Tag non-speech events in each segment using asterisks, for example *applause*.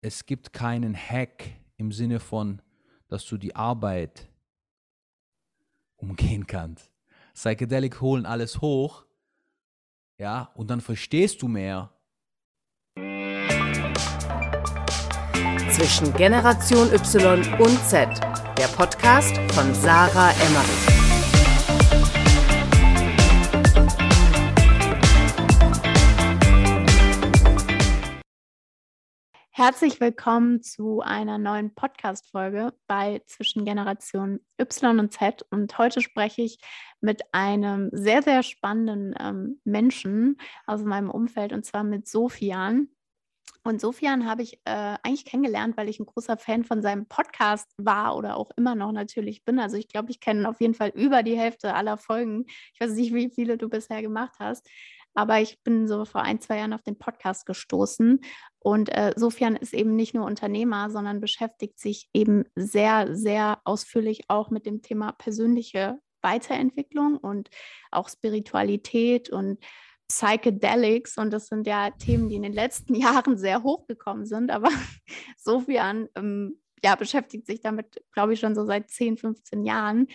es gibt keinen Hack im Sinne von, dass du die Arbeit umgehen kannst. Psychedelic holen alles hoch, ja, und dann verstehst du mehr. Zwischen Generation Y und Z, der Podcast von Sarah Emmerich. Herzlich willkommen zu einer neuen Podcast-Folge bei Zwischen Generation Y und Z. Und heute spreche ich mit einem sehr, sehr spannenden ähm, Menschen aus meinem Umfeld und zwar mit Sofian. Und Sofian habe ich äh, eigentlich kennengelernt, weil ich ein großer Fan von seinem Podcast war oder auch immer noch natürlich bin. Also ich glaube, ich kenne auf jeden Fall über die Hälfte aller Folgen. Ich weiß nicht, wie viele du bisher gemacht hast. Aber ich bin so vor ein, zwei Jahren auf den Podcast gestoßen. Und äh, Sofian ist eben nicht nur Unternehmer, sondern beschäftigt sich eben sehr, sehr ausführlich auch mit dem Thema persönliche Weiterentwicklung und auch Spiritualität und Psychedelics. Und das sind ja Themen, die in den letzten *laughs* Jahren sehr hochgekommen sind. Aber *laughs* Sofian ähm, ja, beschäftigt sich damit, glaube ich, schon so seit 10, 15 Jahren.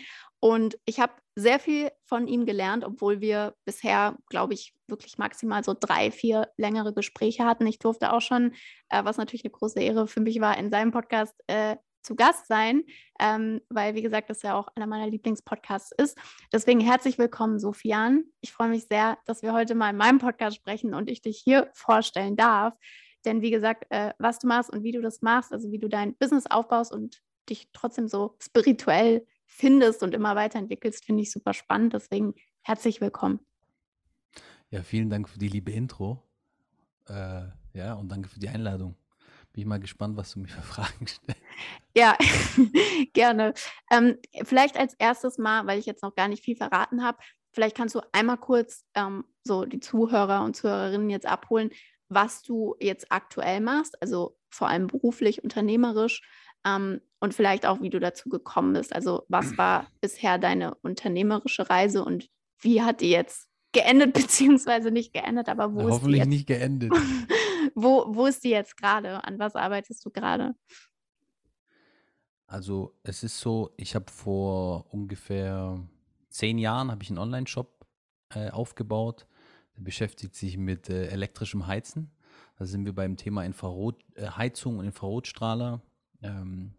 Und ich habe sehr viel von ihm gelernt, obwohl wir bisher, glaube ich, wirklich maximal so drei, vier längere Gespräche hatten. Ich durfte auch schon, äh, was natürlich eine große Ehre für mich war, in seinem Podcast äh, zu Gast sein, ähm, weil, wie gesagt, das ja auch einer meiner Lieblingspodcasts ist. Deswegen herzlich willkommen, Sofian. Ich freue mich sehr, dass wir heute mal in meinem Podcast sprechen und ich dich hier vorstellen darf. Denn wie gesagt, äh, was du machst und wie du das machst, also wie du dein Business aufbaust und dich trotzdem so spirituell findest und immer weiterentwickelst, finde ich super spannend. Deswegen herzlich willkommen. Ja, vielen Dank für die liebe Intro. Äh, ja, und danke für die Einladung. Bin ich mal gespannt, was du mir für Fragen stellst. Ja, *laughs* gerne. Ähm, vielleicht als erstes mal, weil ich jetzt noch gar nicht viel verraten habe, vielleicht kannst du einmal kurz ähm, so die Zuhörer und Zuhörerinnen jetzt abholen, was du jetzt aktuell machst, also vor allem beruflich, unternehmerisch ähm, und vielleicht auch, wie du dazu gekommen bist. Also was *clears throat* war bisher deine unternehmerische Reise und wie hat die jetzt geendet, *laughs* beziehungsweise nicht geendet, aber wo ja, ist Hoffentlich die jetzt? nicht geendet. *laughs* wo, wo ist die jetzt gerade? An was arbeitest du gerade? Also es ist so, ich habe vor ungefähr zehn Jahren habe ich einen Online-Shop äh, aufgebaut. Der beschäftigt sich mit äh, elektrischem Heizen. Da sind wir beim Thema Infrarot, äh, Heizung und Infrarotstrahler ähm,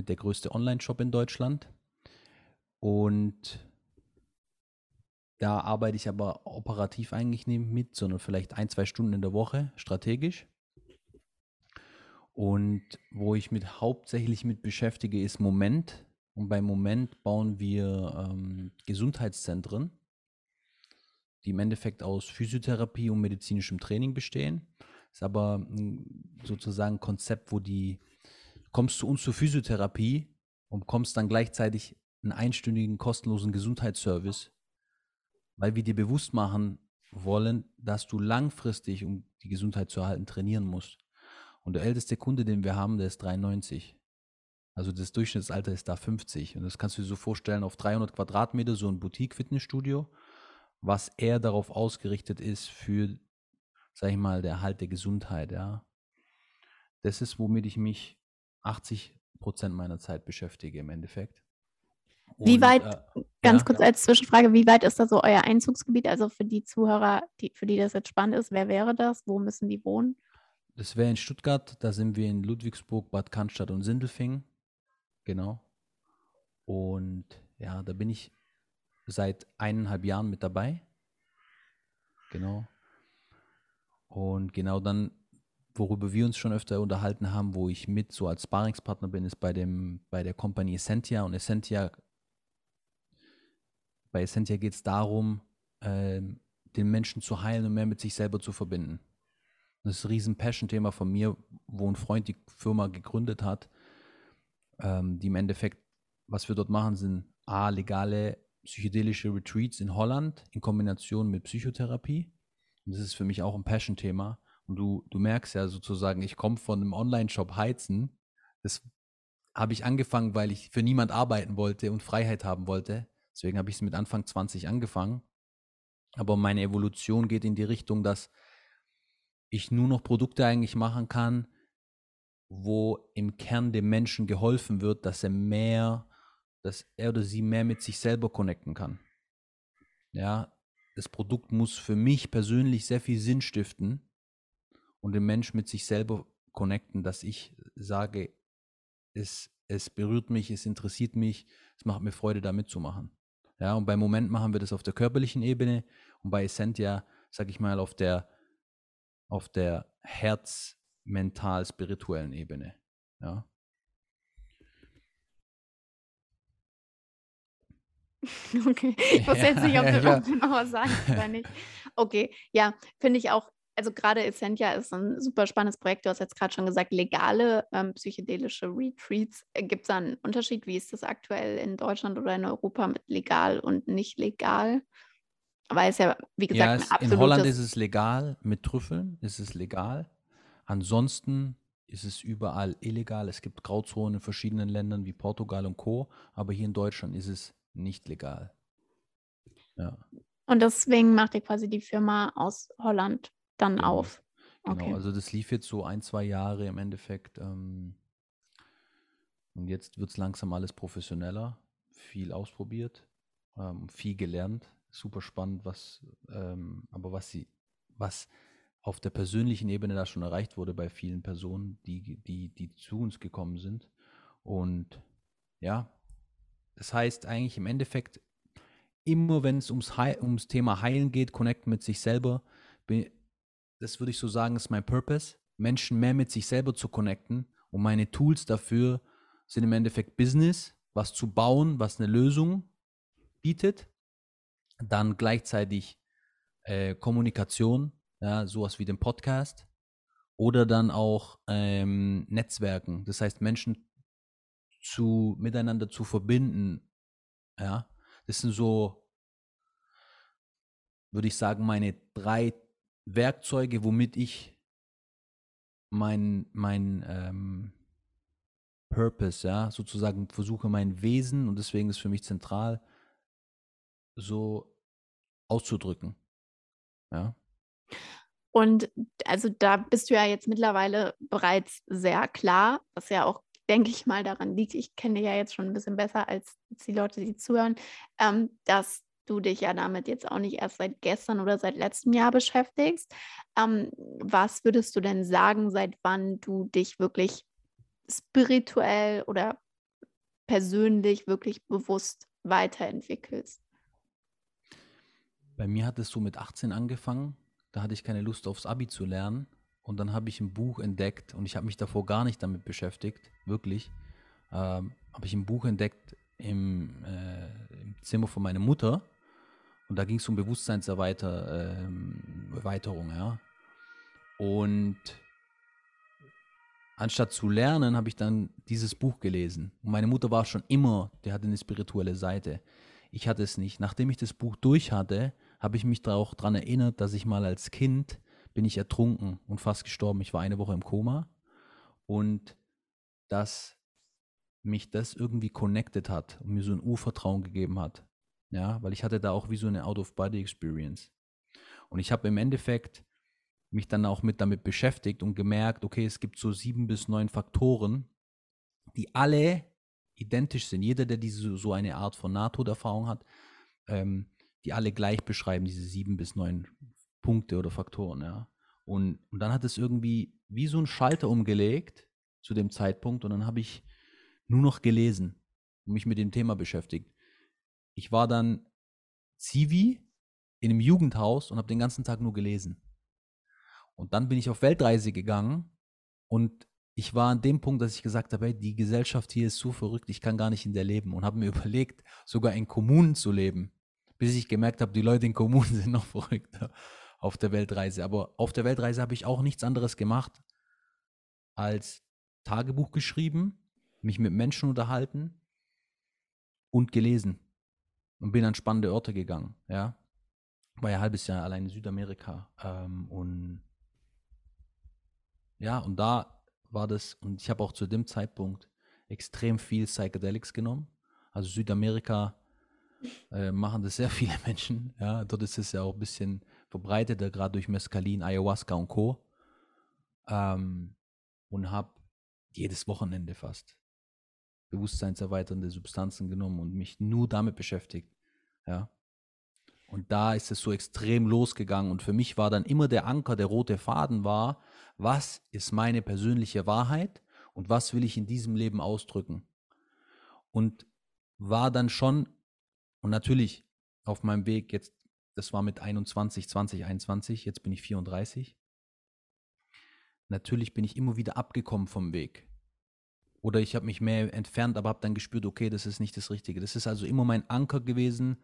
mit der größte Online-Shop in Deutschland. Und da arbeite ich aber operativ eigentlich nicht mit, sondern vielleicht ein, zwei Stunden in der Woche strategisch. Und wo ich mit hauptsächlich mit beschäftige, ist Moment. Und beim Moment bauen wir ähm, Gesundheitszentren, die im Endeffekt aus Physiotherapie und medizinischem Training bestehen. Ist aber mm, sozusagen ein Konzept, wo die kommst zu uns zur Physiotherapie und kommst dann gleichzeitig einen einstündigen kostenlosen Gesundheitsservice, weil wir dir bewusst machen wollen, dass du langfristig, um die Gesundheit zu erhalten, trainieren musst. Und der älteste Kunde, den wir haben, der ist 93. Also das Durchschnittsalter ist da 50. Und das kannst du dir so vorstellen, auf 300 Quadratmeter so ein Boutique-Fitnessstudio, was eher darauf ausgerichtet ist für, sag ich mal, der Erhalt der Gesundheit, ja. Das ist, womit ich mich 80 Prozent meiner Zeit beschäftige im Endeffekt. Und, wie weit, äh, ganz ja, kurz als Zwischenfrage, wie weit ist da so euer Einzugsgebiet? Also für die Zuhörer, die, für die das jetzt spannend ist, wer wäre das? Wo müssen die wohnen? Das wäre in Stuttgart, da sind wir in Ludwigsburg, Bad Cannstatt und Sindelfingen. Genau. Und ja, da bin ich seit eineinhalb Jahren mit dabei. Genau. Und genau dann worüber wir uns schon öfter unterhalten haben, wo ich mit so als Sparingspartner bin, ist bei dem, bei der Company Essentia. Und Essentia, bei Essentia geht es darum, äh, den Menschen zu heilen und mehr mit sich selber zu verbinden. Das ist ein riesen Passion-Thema von mir, wo ein Freund die Firma gegründet hat, ähm, die im Endeffekt, was wir dort machen, sind A, legale psychedelische Retreats in Holland in Kombination mit Psychotherapie. Und das ist für mich auch ein Passion-Thema. Und du, du merkst ja sozusagen, ich komme von einem Online-Shop Heizen. Das habe ich angefangen, weil ich für niemand arbeiten wollte und Freiheit haben wollte. Deswegen habe ich es mit Anfang 20 angefangen. Aber meine Evolution geht in die Richtung, dass ich nur noch Produkte eigentlich machen kann, wo im Kern dem Menschen geholfen wird, dass er mehr, dass er oder sie mehr mit sich selber connecten kann. Ja, das Produkt muss für mich persönlich sehr viel Sinn stiften und den Mensch mit sich selber connecten, dass ich sage, es, es berührt mich, es interessiert mich, es macht mir Freude, da mitzumachen. Ja, und beim Moment machen wir das auf der körperlichen Ebene und bei Essentia, sag ich mal, auf der, auf der Herz- mental-spirituellen Ebene. Ja. *laughs* Okay, ich *laughs* wusste jetzt nicht, ob du, ja, noch was sagen oder nicht. Okay, ja, finde ich auch, also gerade Essentia ist ein super spannendes Projekt. Du hast jetzt gerade schon gesagt, legale ähm, psychedelische Retreats. Äh, Gibt es da einen Unterschied? Wie ist das aktuell in Deutschland oder in Europa mit legal und nicht legal? Weil es ja, wie gesagt, ja, es, in Holland ist es legal, mit Trüffeln ist es legal. Ansonsten ist es überall illegal. Es gibt Grauzonen in verschiedenen Ländern wie Portugal und Co. Aber hier in Deutschland ist es nicht legal. Ja. Und deswegen macht ihr quasi die Firma aus Holland dann genau. auf. Genau, okay. also das lief jetzt so ein, zwei Jahre im Endeffekt. Ähm, und jetzt wird es langsam alles professioneller, viel ausprobiert, ähm, viel gelernt. Super spannend, was, ähm, aber was sie, was auf der persönlichen Ebene da schon erreicht wurde bei vielen Personen, die, die, die zu uns gekommen sind. Und ja, das heißt eigentlich im Endeffekt, immer wenn es ums, ums Thema Heilen geht, Connect mit sich selber, das würde ich so sagen, ist mein Purpose, Menschen mehr mit sich selber zu connecten. Und meine Tools dafür sind im Endeffekt Business, was zu bauen, was eine Lösung bietet. Dann gleichzeitig äh, Kommunikation, ja, sowas wie den Podcast oder dann auch ähm, Netzwerken, das heißt Menschen zu miteinander zu verbinden, ja, das sind so, würde ich sagen, meine drei Werkzeuge, womit ich mein, mein ähm, Purpose, ja, sozusagen versuche mein Wesen und deswegen ist für mich zentral, so auszudrücken. Ja. Und also da bist du ja jetzt mittlerweile bereits sehr klar, was ja auch, denke ich mal, daran liegt, ich kenne ja jetzt schon ein bisschen besser als die Leute, die zuhören, ähm, dass du dich ja damit jetzt auch nicht erst seit gestern oder seit letztem Jahr beschäftigst. Ähm, was würdest du denn sagen, seit wann du dich wirklich spirituell oder persönlich wirklich bewusst weiterentwickelst? Bei mir hat es so mit 18 angefangen da hatte ich keine Lust aufs Abi zu lernen. Und dann habe ich ein Buch entdeckt und ich habe mich davor gar nicht damit beschäftigt, wirklich. Ähm, habe ich ein Buch entdeckt im, äh, im, Zimmer von meiner Mutter und da ging es um Bewusstseinserweiterung, ähm, ja. Und anstatt zu lernen, habe ich dann dieses Buch gelesen. Und meine Mutter war schon immer, die hatte eine spirituelle Seite. Ich hatte es nicht. Nachdem ich das Buch durch hatte, habe ich mich auch daran erinnert, dass ich mal als Kind bin ich ertrunken und fast gestorben. Ich war eine Woche im Koma und dass mich das irgendwie connected hat und mir so ein Urvertrauen gegeben hat. Ja, weil ich hatte da auch wie so eine Out-of-Body-Experience. Und ich habe im Endeffekt mich dann auch mit damit beschäftigt und gemerkt, okay, es gibt so sieben bis neun Faktoren, die alle identisch sind. Jeder, der diese so eine Art von Nahtoderfahrung hat, ähm, die alle gleich beschreiben, diese sieben bis neun Punkte oder Faktoren, ja. Und, und dann hat es irgendwie wie so ein Schalter umgelegt zu dem Zeitpunkt und dann habe ich nur noch gelesen und mich mit dem Thema beschäftigt. Ich war dann Zivi in einem Jugendhaus und habe den ganzen Tag nur gelesen. Und dann bin ich auf Weltreise gegangen und ich war an dem Punkt, dass ich gesagt habe, hey, die Gesellschaft hier ist so verrückt, ich kann gar nicht in der leben und habe mir *laughs* überlegt, sogar in Kommunen zu leben bis ich gemerkt habe, die Leute in Kommunen *laughs* sind noch verrückter auf der Weltreise. Aber auf der Weltreise habe ich auch nichts anderes gemacht als Tagebuch geschrieben, mich mit Menschen unterhalten und gelesen und bin an spannende Orte gegangen. Ja, war ja ein halbes Jahr allein in Südamerika ähm, und ja und da war das und ich habe auch zu dem Zeitpunkt extrem viel Psychedelics genommen. Also Südamerika äh, machen das sehr *laughs* viele Menschen. Ja, dort ist es ja auch ein bisschen verbreiteter, gerade durch Mescalin, Ayahuasca und Co. Ähm, und habe jedes Wochenende fast bewusstseinserweiternde Substanzen genommen und mich nur damit beschäftigt. Ja. Und da ist es so extrem losgegangen. Und für mich war dann immer der Anker, der rote Faden war, was ist meine persönliche Wahrheit und was will ich in diesem Leben ausdrücken. Und war dann schon, und natürlich auf meinem Weg jetzt, das war mit 21, 20, 21, jetzt bin ich 34. Natürlich bin ich immer wieder abgekommen vom Weg. Oder ich habe mich mehr entfernt, aber habe dann gespürt, okay, das ist nicht das Richtige. Das ist also immer mein Anker gewesen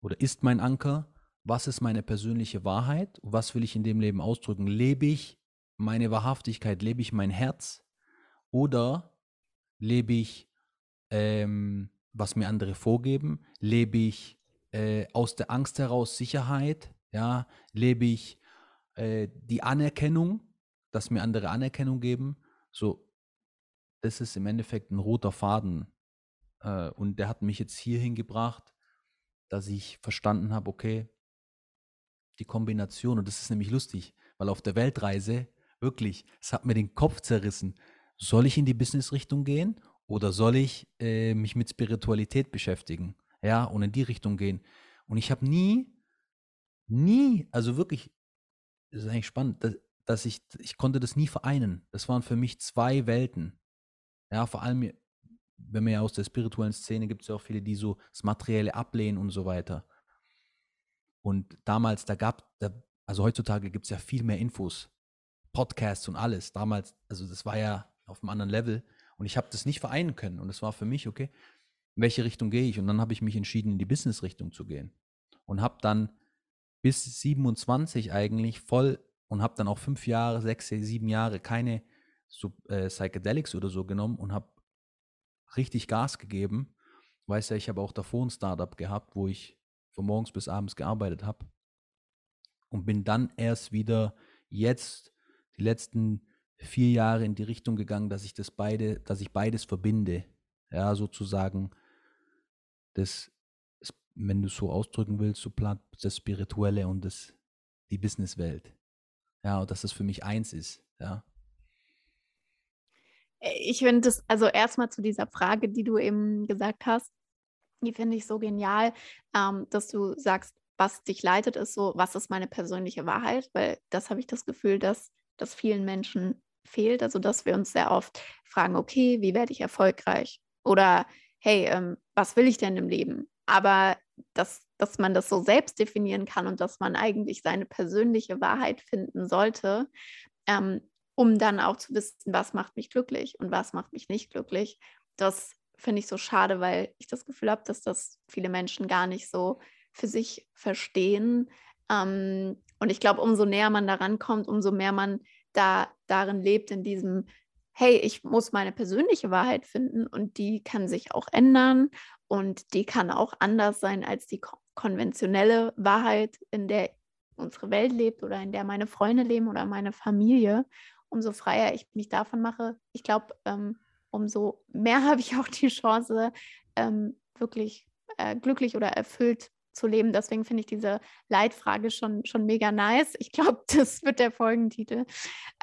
oder ist mein Anker. Was ist meine persönliche Wahrheit? Was will ich in dem Leben ausdrücken? Lebe ich meine Wahrhaftigkeit? Lebe ich mein Herz? Oder lebe ich, ähm, was mir andere vorgeben? Lebe ich äh, aus der Angst heraus Sicherheit? Ja, lebe ich äh, die Anerkennung, dass mir andere Anerkennung geben? So, das ist im Endeffekt ein roter Faden. Äh, und der hat mich jetzt hierhin gebracht, dass ich verstanden habe, okay, die Kombination, und das ist nämlich lustig, weil auf der Weltreise, wirklich, es hat mir den Kopf zerrissen. Soll ich in die Business-Richtung gehen oder soll ich äh, mich mit Spiritualität beschäftigen? Ja, und in die Richtung gehen. Und ich habe nie, nie, also wirklich, das ist eigentlich spannend, dass, dass ich, ich konnte das nie vereinen. Das waren für mich zwei Welten. Ja, vor allem, wenn man ja aus der spirituellen Szene gibt es ja auch viele, die so das Materielle ablehnen und so weiter. Und damals, da gab, da, also heutzutage gibt es ja viel mehr Infos, Podcasts und alles. Damals, also das war ja auf einem anderen Level und ich habe das nicht vereinen können. Und es war für mich, okay, in welche Richtung gehe ich? Und dann habe ich mich entschieden, in die Business-Richtung zu gehen. Und habe dann bis 27 eigentlich voll und habe dann auch fünf Jahre, sechs, sieben Jahre keine so, äh, Psychedelics oder so genommen und habe richtig Gas gegeben. Weiß ja, ich habe auch davor ein Startup gehabt, wo ich von morgens bis abends gearbeitet habe. Und bin dann erst wieder jetzt die letzten vier Jahre in die Richtung gegangen, dass ich das beide, dass ich beides verbinde. Ja, sozusagen das, wenn du es so ausdrücken willst, so platt das Spirituelle und das, die Businesswelt. Ja, und dass das für mich eins ist. Ja. Äh, ich finde das, also erstmal zu dieser Frage, die du eben gesagt hast, die finde ich so genial, ähm, dass du sagst, was dich leitet, ist so, was ist meine persönliche Wahrheit? Weil das habe ich das Gefühl, dass das vielen Menschen fehlt. Also, dass wir uns sehr oft fragen, okay, wie werde ich erfolgreich? Oder hey, ähm, was will ich denn im Leben? Aber dass, dass man das so selbst definieren kann und dass man eigentlich seine persönliche Wahrheit finden sollte, ähm, um dann auch zu wissen, was macht mich glücklich und was macht mich nicht glücklich. Das finde ich so schade, weil ich das Gefühl habe, dass das viele Menschen gar nicht so für sich verstehen. Ähm, und ich glaube, umso näher man daran kommt, umso mehr man da darin lebt, in diesem, hey, ich muss meine persönliche Wahrheit finden und die kann sich auch ändern und die kann auch anders sein als die konventionelle Wahrheit, in der unsere Welt lebt oder in der meine Freunde leben oder meine Familie umso freier ich mich davon mache, ich glaube, ähm, umso mehr *laughs* habe ich auch die Chance, ähm, wirklich äh, glücklich oder erfüllt zu leben. Deswegen finde ich diese Leitfrage schon, schon mega nice. Ich glaube, *laughs* das wird der Folgentitel.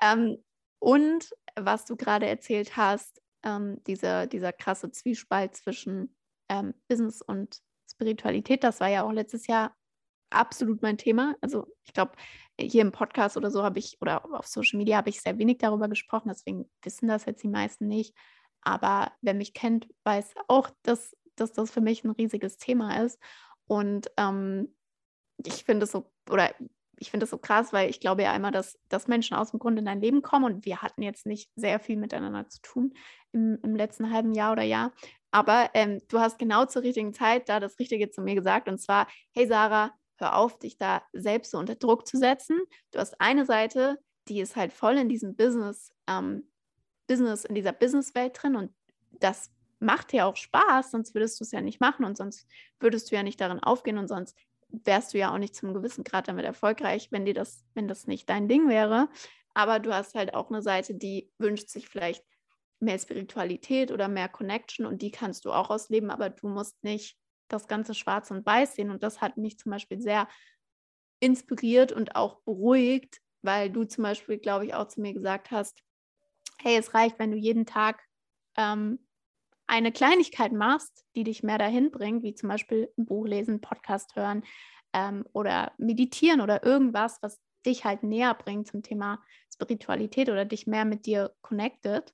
Ähm, und was du gerade erzählt hast, ähm, diese, dieser krasse Zwiespalt zwischen ähm, Business und Spiritualität, das war ja auch letztes Jahr absolut mein Thema. Also ich glaube, hier im Podcast oder so habe ich, oder auf Social Media habe ich sehr wenig darüber gesprochen, deswegen wissen das jetzt die meisten nicht. Aber wer mich kennt, weiß auch, dass, dass das für mich ein riesiges Thema ist. Und ähm, ich finde es so, oder ich finde es so krass, weil ich glaube ja einmal, dass, dass Menschen aus dem Grund in dein Leben kommen und wir hatten jetzt nicht sehr viel miteinander zu tun im, im letzten halben Jahr oder Jahr. Aber ähm, du hast genau zur richtigen Zeit da das Richtige zu mir gesagt und zwar, hey Sarah, hör auf, dich da selbst so unter Druck zu setzen. Du hast eine Seite, die ist halt voll in diesem Business, ähm, Business, in dieser Businesswelt drin und das macht dir auch Spaß, sonst würdest du es ja nicht machen und sonst würdest du ja nicht darin aufgehen und sonst wärst du ja auch nicht zum gewissen Grad damit erfolgreich, wenn dir das, wenn das nicht dein Ding wäre. Aber du hast halt auch eine Seite, die wünscht sich vielleicht mehr Spiritualität oder mehr Connection und die kannst du auch ausleben, aber du musst nicht das Ganze schwarz und weiß sehen. Und das hat mich zum Beispiel sehr inspiriert und auch beruhigt, weil du zum Beispiel, glaube ich, auch zu mir gesagt hast, hey, es reicht, wenn du jeden Tag ähm, eine Kleinigkeit machst, die dich mehr dahin bringt, wie zum Beispiel ein Buch lesen, Podcast hören ähm, oder meditieren oder irgendwas, was dich halt näher bringt zum Thema Spiritualität oder dich mehr mit dir connected.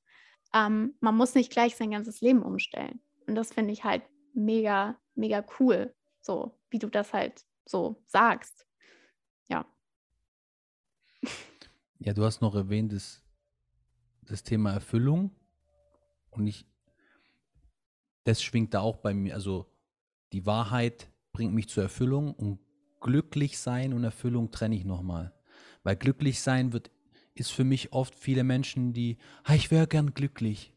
Ähm, man muss nicht gleich sein ganzes Leben umstellen. Und das finde ich halt mega, mega cool, so wie du das halt so sagst. Ja. *laughs* Ja, du hast noch erwähnt, das, das Thema Erfüllung. Und ich, das schwingt da auch bei mir. Also die Wahrheit bringt mich zur Erfüllung und glücklich sein und Erfüllung trenne ich nochmal. Weil glücklich sein wird, ist für mich oft viele Menschen, die, ah, ich wäre gern glücklich.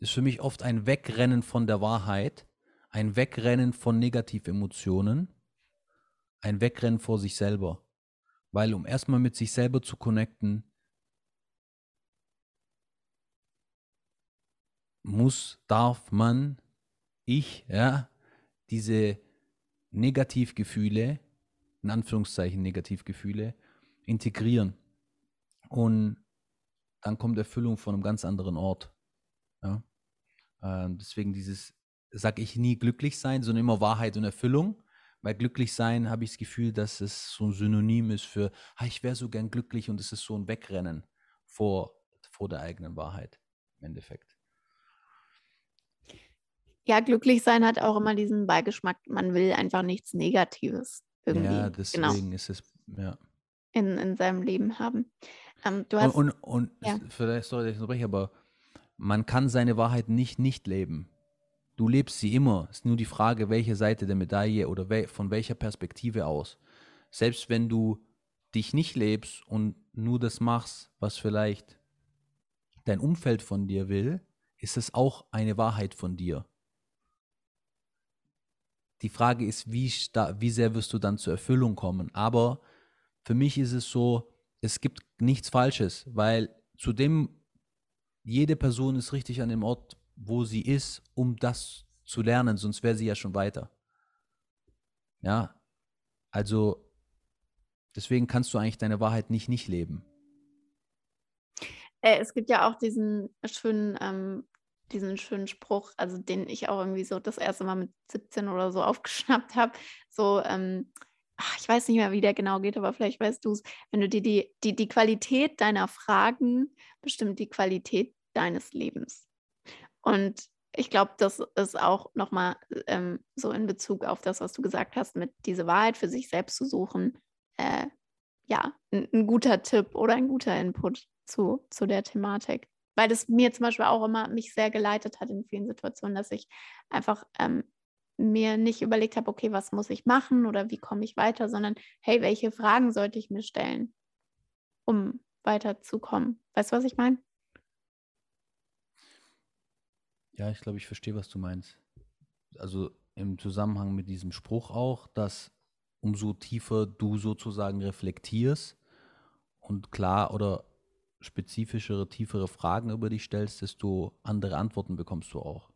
Ist für mich oft ein Wegrennen von der Wahrheit, ein Wegrennen von Negativemotionen, ein Wegrennen vor sich selber. Weil um erstmal mit sich selber zu connecten, muss, darf man, ich, ja, diese Negativgefühle, in Anführungszeichen Negativgefühle, integrieren. Und dann kommt Erfüllung von einem ganz anderen Ort. Ja? Ähm, deswegen dieses, sag ich nie glücklich sein, sondern immer Wahrheit und Erfüllung. Weil glücklich sein habe ich das Gefühl, dass es so ein Synonym ist für, ah, ich wäre so gern glücklich und es ist so ein Wegrennen vor, vor der eigenen Wahrheit im Endeffekt. Ja, glücklich sein hat auch immer diesen Beigeschmack, man will einfach nichts Negatives irgendwie. Ja, genau. deswegen genau. ist es, ja. In, in seinem Leben haben. Ähm, du hast, und und, und ja. vielleicht, sorry, dass ich unterbreche, aber man kann seine Wahrheit nicht nicht leben. Du lebst sie immer. Es ist nur die Frage, welche Seite der Medaille oder wel von welcher Perspektive aus. Selbst wenn du dich nicht lebst und nur das machst, was vielleicht dein Umfeld von dir will, ist es auch eine Wahrheit von dir. Die Frage ist, wie, wie sehr wirst du dann zur Erfüllung kommen? Aber für mich ist es so, es gibt nichts Falsches, weil zudem jede Person ist richtig an dem Ort, wo sie ist, um das zu lernen, sonst wäre sie ja schon weiter. Ja, also deswegen kannst du eigentlich deine Wahrheit nicht nicht leben. Äh, es gibt ja auch diesen schönen ähm, diesen schönen Spruch, also den ich auch irgendwie so das erste Mal mit 17 oder so *laughs* aufgeschnappt habe. So, ähm, ach, ich weiß nicht mehr, wie der genau geht, aber vielleicht weißt du es, wenn du dir die, die, die Qualität deiner Fragen bestimmt die Qualität deines Lebens. Und ich glaube, das ist auch nochmal ähm, so in Bezug auf das, was du gesagt hast, mit diese Wahrheit für sich selbst zu suchen. Äh, ja, ein, ein, guter Tipp oder ein guter Input zu, zu der Thematik weil das mir zum Beispiel auch immer mich sehr geleitet hat in vielen Situationen, dass ich einfach ähm, mir nicht überlegt habe, okay, was muss ich machen oder wie komme ich weiter, sondern hey, welche Fragen sollte ich mir stellen, um weiterzukommen? Weißt du, was ich meine? Ja, ich glaube, ich verstehe, was du meinst. Also im Zusammenhang mit diesem Spruch auch, dass umso tiefer du sozusagen reflektierst und klar oder spezifischere, tiefere Fragen über dich stellst, desto andere Antworten bekommst du auch.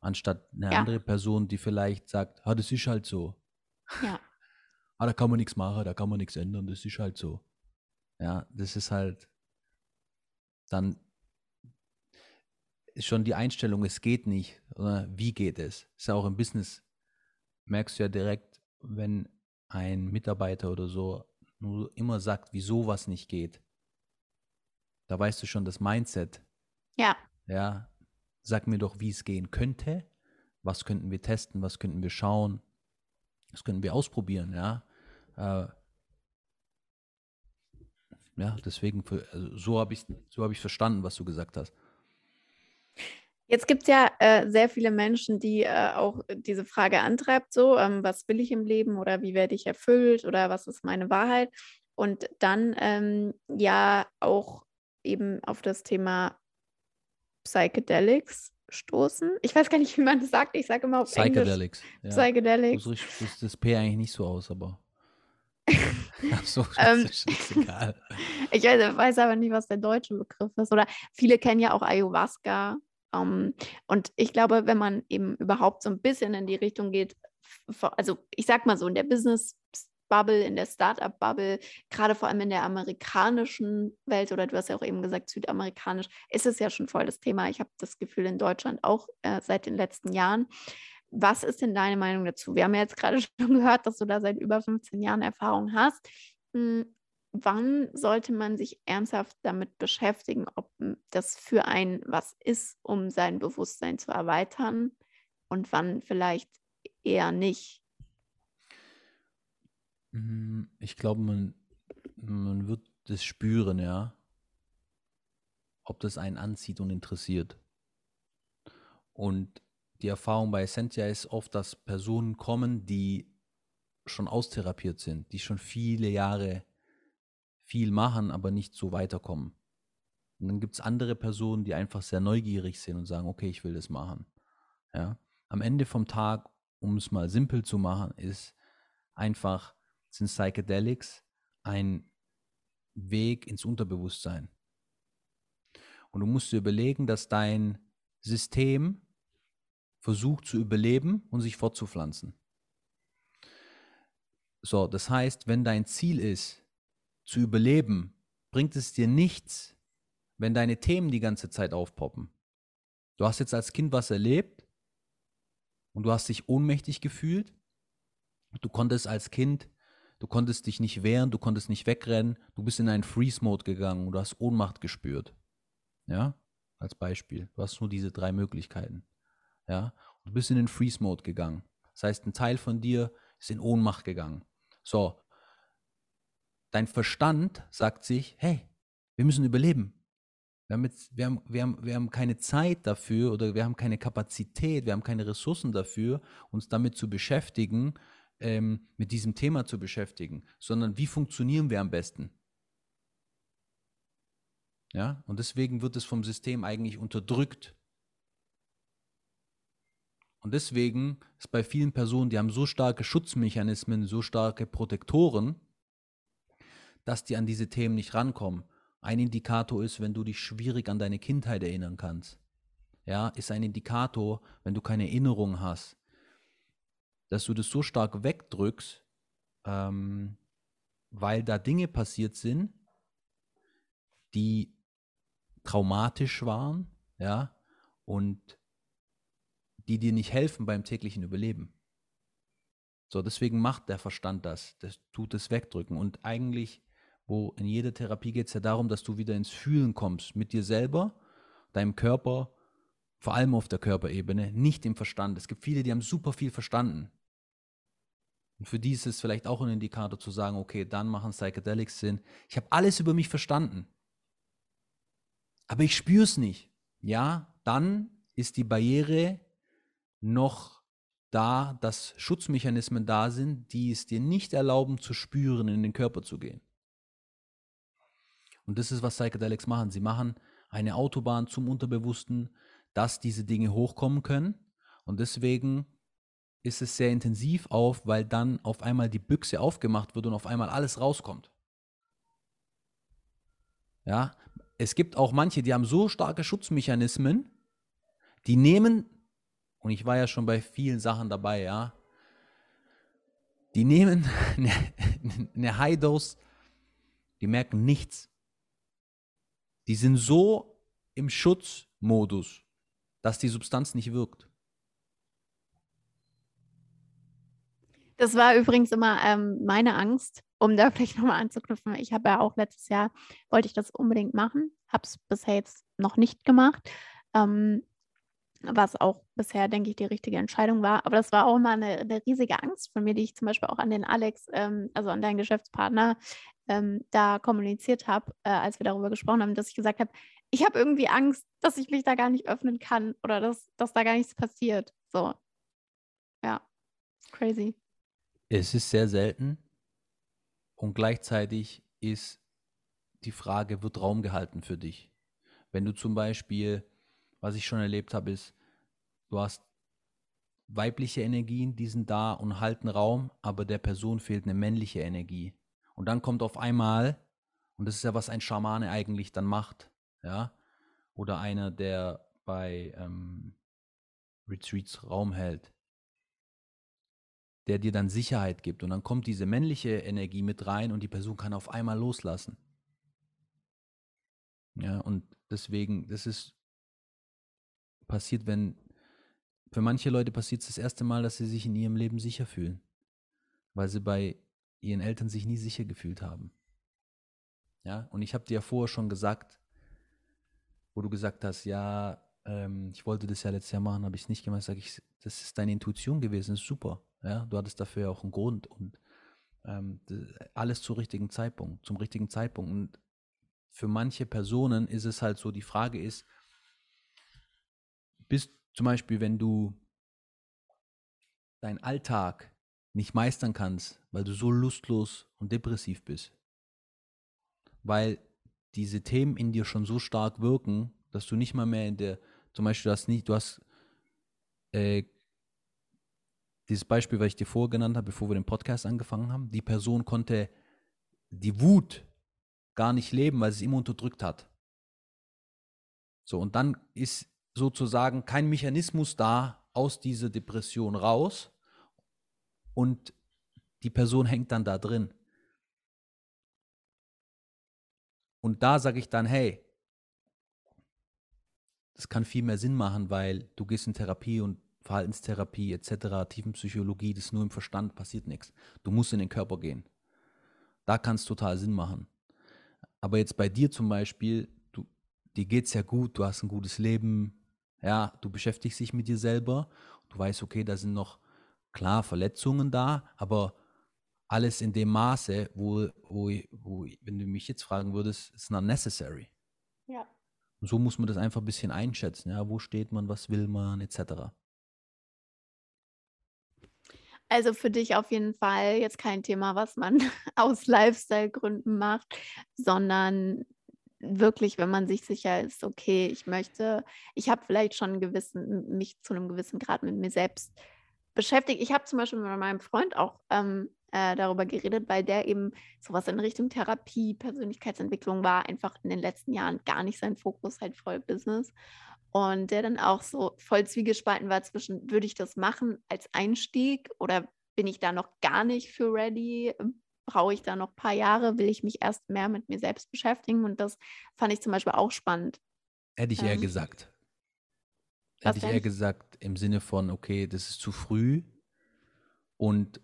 Anstatt eine ja. andere Person, die vielleicht sagt, ah, das ist halt so. Ja. *laughs* ah, da kann man nichts machen, da kann man nichts ändern, das ist halt so. Ja, das ist halt dann ist schon die Einstellung, es geht nicht, oder wie geht es? Ist ja auch im Business, merkst du ja direkt, wenn ein Mitarbeiter oder so nur immer sagt, wieso was nicht geht, da weißt du schon das Mindset. Ja. Ja. Sag mir doch, wie es gehen könnte. Was könnten wir testen? Was könnten wir schauen? Was könnten wir ausprobieren? Ja. Äh, ja, deswegen, also so habe ich so hab ich verstanden, was du gesagt hast. Jetzt gibt es ja äh, sehr viele Menschen, die äh, auch diese Frage antreibt, so, ähm, was will ich im Leben oder wie werde ich erfüllt oder was ist meine Wahrheit? Und dann ähm, ja auch eben auf das Thema Psychedelics stoßen. Ich weiß gar nicht, wie man das sagt. Ich sage immer auf Psychedelics. Englisch. Ja. Psychedelics. Du sprichst das P eigentlich nicht so aus, aber. *laughs* Ach so, ähm, ist egal. *laughs* ich weiß, weiß, aber nicht, was der deutsche Begriff ist. Oder viele kennen ja auch Ayahuasca. Um, ähm, und ich glaube, wenn man eben überhaupt so ein bisschen in die Richtung geht, also ich sag mal so, in der Business Bubble, in der Startup-Bubble, gerade vor allem in der amerikanischen Welt oder du hast ja auch eben gesagt, südamerikanisch, ist es ja schon voll das Thema. Ich habe das Gefühl in Deutschland auch äh, seit den letzten Jahren. Was ist denn deine Meinung dazu? Wir haben ja jetzt gerade *laughs* schon gehört, dass du da seit über 15 Jahren Erfahrung hast. Wann sollte man sich ernsthaft damit beschäftigen, ob das für einen was ist, um sein Bewusstsein zu erweitern und wann vielleicht eher nicht? Hm, ich glaube, man, man wird das spüren, ja, ob das einen anzieht und interessiert. Und die Erfahrung bei Essentia ist oft, dass Personen kommen, die schon austherapiert sind, die schon viele Jahre viel machen, aber nicht so weiterkommen. Und dann gibt es andere Personen, die einfach sehr neugierig sind und sagen, okay, ich will das machen. Ja. Am Ende vom Tag, um es mal simpel zu machen, ist einfach, sind Psychedelics ein Weg ins Unterbewusstsein. Und du musst dir überlegen, dass dein System versucht zu überleben und sich fortzupflanzen. So, das heißt, wenn dein Ziel ist, zu überleben, bringt es dir nichts, wenn deine Themen die ganze Zeit aufpoppen. Du hast jetzt als Kind was erlebt und du hast dich ohnmächtig gefühlt. Du konntest als Kind, du konntest dich nicht wehren, du konntest nicht wegrennen, du bist in einen Freeze-Mode gegangen und du hast Ohnmacht gespürt. Ja, als Beispiel. Du hast nur diese drei Möglichkeiten. Ja, und du bist in den Freeze-Mode gegangen. Das heißt, ein Teil von dir ist in Ohnmacht gegangen. So, dein Verstand sagt sich, hey, wir müssen überleben. Wir haben, jetzt, wir, haben, wir, haben, wir haben keine Zeit dafür oder wir haben keine Kapazität, wir haben keine Ressourcen dafür, uns damit zu beschäftigen, ähm, mit diesem Thema zu beschäftigen, sondern wie funktionieren wir am besten? Ja, und deswegen wird es vom System eigentlich unterdrückt. Und deswegen ist bei vielen Personen, die haben so starke Schutzmechanismen, so starke Protektoren, dass die an diese Themen nicht rankommen. Ein Indikator ist, wenn du dich schwierig an deine Kindheit erinnern kannst. Ja, ist ein Indikator, wenn du keine Erinnerung hast, dass du das so stark wegdrückst, ähm, weil da Dinge passiert sind, die traumatisch waren, ja, und die dir nicht helfen beim täglichen Überleben. So, deswegen macht der Verstand das, das tut es wegdrücken. Und eigentlich wo in jeder Therapie geht es ja darum, dass du wieder ins Fühlen kommst mit dir selber, deinem Körper, vor allem auf der Körperebene, nicht im Verstand. Es gibt viele, die haben super viel verstanden. Und für die ist es vielleicht auch ein Indikator zu sagen, okay, dann machen Psychedelics Sinn. Ich habe alles über mich verstanden. Aber ich spüre es nicht. Ja, dann ist die Barriere noch da, dass Schutzmechanismen da sind, die es dir nicht erlauben zu spüren, in den Körper zu gehen. Und das ist, was Psychedelics machen. Sie machen eine Autobahn zum Unterbewussten, dass diese Dinge hochkommen können. Und deswegen ist es sehr intensiv auf, weil dann auf einmal die Büchse aufgemacht wird und auf einmal alles rauskommt. Ja, es gibt auch manche, die haben so starke Schutzmechanismen, die nehmen, und ich war ja schon bei vielen Sachen dabei, ja, die nehmen *laughs* eine, eine High-Dose, die merken nichts. Die sind so im Schutzmodus, dass die Substanz nicht wirkt. Das war übrigens immer ähm, meine Angst, um da vielleicht nochmal anzuknüpfen. Ich habe ja auch letztes Jahr, wollte ich das unbedingt machen, habe es bisher jetzt noch nicht gemacht, ähm, was auch bisher, denke ich, die richtige Entscheidung war. Aber das war auch immer eine, eine riesige Angst von mir, die ich zum Beispiel auch an den Alex, ähm, also an deinen Geschäftspartner, ähm, da kommuniziert habe, äh, als wir darüber gesprochen haben, dass ich gesagt habe, ich habe irgendwie Angst, dass ich mich da gar nicht öffnen kann oder dass, dass da gar nichts passiert. So. Ja, crazy. Es ist sehr selten und gleichzeitig ist die Frage, wird Raum gehalten für dich? Wenn du zum Beispiel, was ich schon erlebt habe, ist, du hast weibliche Energien, die sind da und halten Raum, aber der Person fehlt eine männliche Energie. Und dann kommt auf einmal, und das ist ja, was ein Schamane eigentlich dann macht, ja, oder einer, der bei ähm, Retreats Raum hält, der dir dann Sicherheit gibt. Und dann kommt diese männliche Energie mit rein und die Person kann auf einmal loslassen. Ja, und deswegen, das ist passiert, wenn, für manche Leute passiert es das erste Mal, dass sie sich in ihrem Leben sicher fühlen, weil sie bei ihren Eltern sich nie sicher gefühlt haben. Ja, und ich habe dir ja vorher schon gesagt, wo du gesagt hast, ja, ähm, ich wollte das ja letztes Jahr machen, habe ich es nicht gemacht, sage ich, das ist deine Intuition gewesen, ist super. Ja, du hattest dafür ja auch einen Grund und ähm, alles zum richtigen Zeitpunkt, zum richtigen Zeitpunkt. Und für manche Personen ist es halt so, die Frage ist, bist zum Beispiel, wenn du deinen Alltag nicht meistern kannst, weil du so lustlos und depressiv bist, weil diese Themen in dir schon so stark wirken, dass du nicht mal mehr in der, zum Beispiel, du hast nicht, du hast äh, dieses Beispiel, was ich dir vorgenannt habe, bevor wir den Podcast angefangen haben, die Person konnte die Wut gar nicht leben, weil sie es immer unterdrückt hat. So, und dann ist sozusagen kein Mechanismus da aus dieser Depression raus und die Person hängt dann da drin. Und da sage ich dann, hey, das kann viel mehr Sinn machen, weil du gehst in Therapie und Verhaltenstherapie etc., Tiefenpsychologie, das ist nur im Verstand, passiert nichts. Du musst in den Körper gehen. Da kann es total Sinn machen. Aber jetzt bei dir zum Beispiel, du, dir geht es ja gut, du hast ein gutes Leben, ja, du beschäftigst dich mit dir selber, du weißt, okay, da sind noch klar Verletzungen da, aber alles in dem Maße, wo, wo, wo wenn du mich jetzt fragen würdest, ist not necessary. Ja. Und so muss man das einfach ein bisschen einschätzen, ja, wo steht man, was will man, etc. Also für dich auf jeden Fall jetzt kein Thema, was man *laughs* aus Lifestyle-Gründen macht, sondern wirklich, wenn man sich sicher ist, okay, ich möchte, ich habe vielleicht schon gewissen, mich zu einem gewissen Grad mit mir selbst beschäftigt. Ich habe zum Beispiel mit meinem Freund auch ähm, äh, darüber geredet, weil der eben sowas in Richtung Therapie, Persönlichkeitsentwicklung war, einfach in den letzten Jahren gar nicht sein Fokus, halt voll Business. Und der dann auch so voll zwiegespalten war zwischen, würde ich das machen als Einstieg oder bin ich da noch gar nicht für ready? Brauche ich da noch ein paar Jahre? Will ich mich erst mehr mit mir selbst beschäftigen? Und das fand ich zum Beispiel auch spannend. Hätte ich ähm, eher gesagt. Hätte ich eher gesagt im Sinne von, okay, das ist zu früh und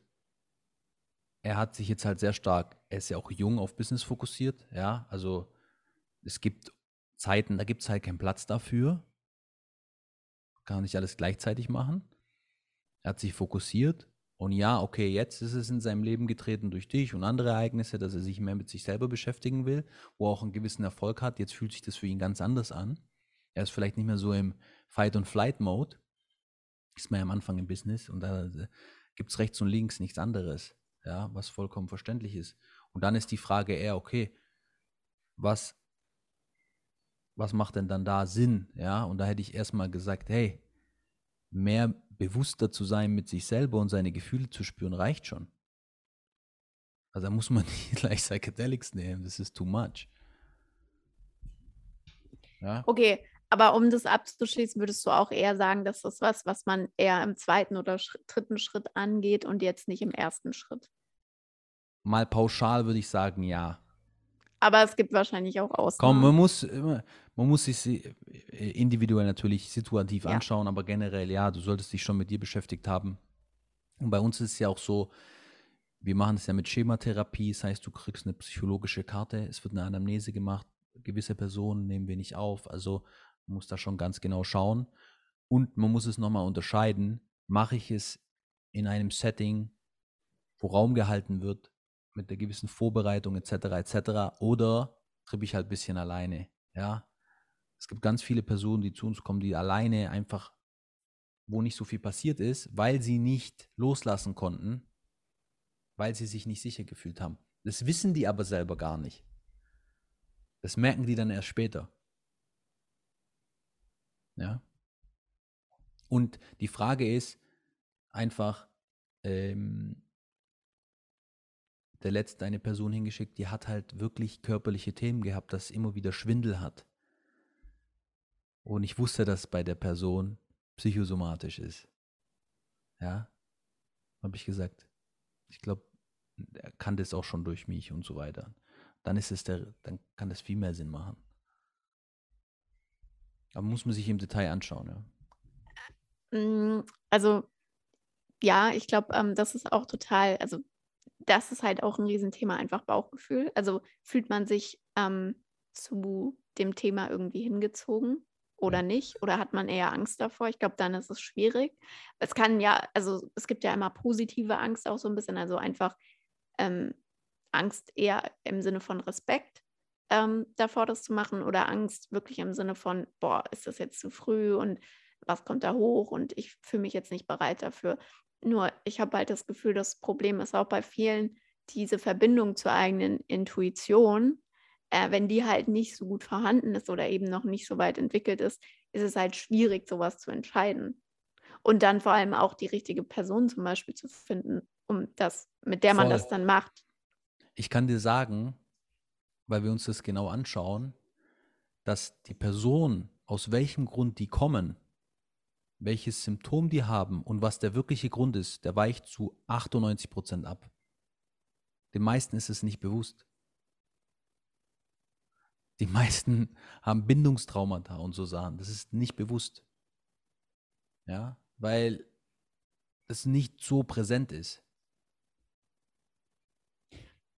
er hat sich jetzt halt sehr stark, er ist ja auch jung auf Business fokussiert, ja, also es gibt Zeiten, da gibt es halt keinen Platz dafür, kann nicht alles gleichzeitig machen. Er hat sich fokussiert und ja, okay, jetzt ist es in seinem Leben getreten durch dich und andere Ereignisse, dass er sich mehr mit sich selber beschäftigen will, wo er auch einen gewissen Erfolg hat. Jetzt fühlt sich das für ihn ganz anders an. Er ist vielleicht nicht mehr so im Fight- und Flight-Mode. Ist man ja am Anfang im Business und da gibt es rechts und links nichts anderes ja, was vollkommen verständlich ist. Und dann ist die Frage eher, okay, was, was macht denn dann da Sinn? Ja, und da hätte ich erstmal gesagt, hey, mehr bewusster zu sein mit sich selber und seine Gefühle zu spüren, reicht schon. Also da muss man *laughs* nicht gleich Psychedelics nehmen, das ist too much. Ja? Okay, aber um das abzuschließen, würdest du auch eher sagen, dass das was, was man eher im zweiten oder dritten Schritt angeht und jetzt nicht im ersten Schritt? Mal pauschal würde ich sagen, ja. Aber es gibt wahrscheinlich auch Ausnahmen. Komm, man muss, man muss sich äh, individuell natürlich situativ ja. anschauen, aber generell, ja, du solltest dich schon mit dir beschäftigt haben. Und bei uns ist es ja auch so, wir machen es ja mit Schematherapie, das heißt, du kriegst eine psychologische Karte, es wird eine Anamnese gemacht, gewisse Personen nehmen wir nicht auf, also man muss da schon ganz genau schauen. Und man muss es nochmal unterscheiden, mache ich es in einem Setting, wo Raum gehalten wird, mit der gewissen Vorbereitung etc. etc. oder trippe ich halt ein bisschen alleine. Ja, es gibt ganz viele Personen, die zu uns kommen, die alleine einfach, wo nicht so viel passiert ist, weil sie nicht loslassen konnten, weil sie sich nicht sicher gefühlt haben. Das wissen die aber selber gar nicht. Das merken die dann erst später. Ja. Und die Frage ist einfach, ähm, der letzte eine Person hingeschickt, die hat halt wirklich körperliche Themen gehabt, dass immer wieder Schwindel hat. Und ich wusste, dass bei der Person psychosomatisch ist. Ja. habe ich gesagt. Ich glaube, er kann das auch schon durch mich und so weiter. Dann ist es der, dann kann das viel mehr Sinn machen. Aber muss man sich im Detail anschauen, ja. Mm, also ja, ich glaube, ähm, das ist auch total, also das ist halt auch ein Riesenthema, einfach Bauchgefühl. Also fühlt man sich ähm, zu dem Thema irgendwie hingezogen oder nicht? Oder hat man eher Angst davor? Ich glaube, dann ist es schwierig. Es kann ja, also es gibt ja immer positive Angst auch so ein bisschen, also einfach ähm, Angst eher im Sinne von Respekt ähm, davor, das zu machen oder Angst wirklich im Sinne von, boah, ist das jetzt zu früh und was kommt da hoch und ich fühle mich jetzt nicht bereit dafür. Nur ich habe halt das Gefühl, das Problem ist auch bei vielen diese Verbindung zur eigenen Intuition, äh, wenn die halt nicht so gut vorhanden ist oder eben noch nicht so weit entwickelt ist, ist es halt schwierig, sowas zu entscheiden. Und dann vor allem auch die richtige Person zum Beispiel zu finden, um das, mit der man Voll. das dann macht. Ich kann dir sagen, weil wir uns das genau anschauen, dass die Person, aus welchem Grund die kommen, welches Symptom die haben und was der wirkliche Grund ist, der weicht zu 98 Prozent ab. Den meisten ist es nicht bewusst. Die meisten haben Bindungstraumata und so Sachen. Das ist nicht bewusst. Ja, weil es nicht so präsent ist.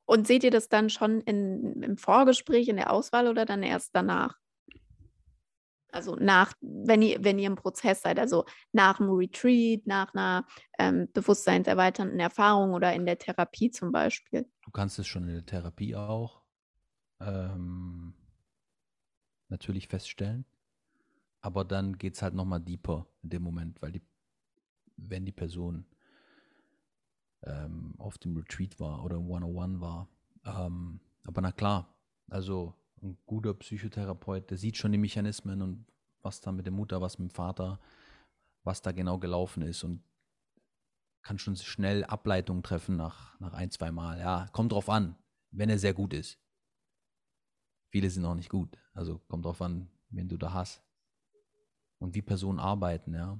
Und seht ihr das dann schon in, im Vorgespräch, in der Auswahl oder dann erst danach? Also nach, wenn ihr, wenn ihr im Prozess seid, also nach einem Retreat, nach einer ähm, bewusstseinserweiternden Erfahrung oder in der Therapie zum Beispiel. Du kannst es schon in der Therapie auch ähm, natürlich feststellen. Aber dann geht es halt nochmal deeper in dem Moment, weil die, wenn die Person ähm, auf dem Retreat war oder im 101 war. Ähm, aber na klar, also ein guter Psychotherapeut, der sieht schon die Mechanismen und was da mit der Mutter, was mit dem Vater, was da genau gelaufen ist und kann schon schnell Ableitungen treffen nach, nach ein, zwei Mal. Ja, kommt drauf an, wenn er sehr gut ist. Viele sind auch nicht gut. Also kommt drauf an, wen du da hast. Und wie Personen arbeiten, ja.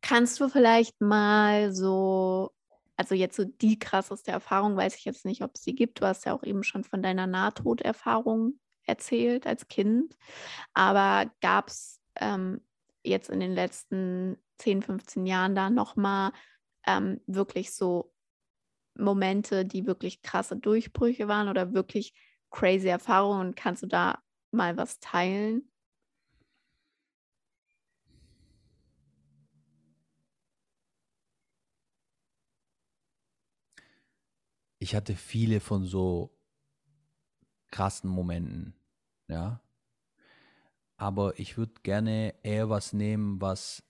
Kannst du vielleicht mal so, also jetzt so die krasseste Erfahrung, weiß ich jetzt nicht, ob es sie gibt. Du hast ja auch eben schon von deiner Nahtoderfahrung erzählt als Kind. Aber gab es ähm, jetzt in den letzten 10, 15 Jahren da nochmal ähm, wirklich so Momente, die wirklich krasse Durchbrüche waren oder wirklich crazy Erfahrungen? Kannst du da mal was teilen? Ich hatte viele von so krassen Momenten, ja. Aber ich würde gerne eher was nehmen, was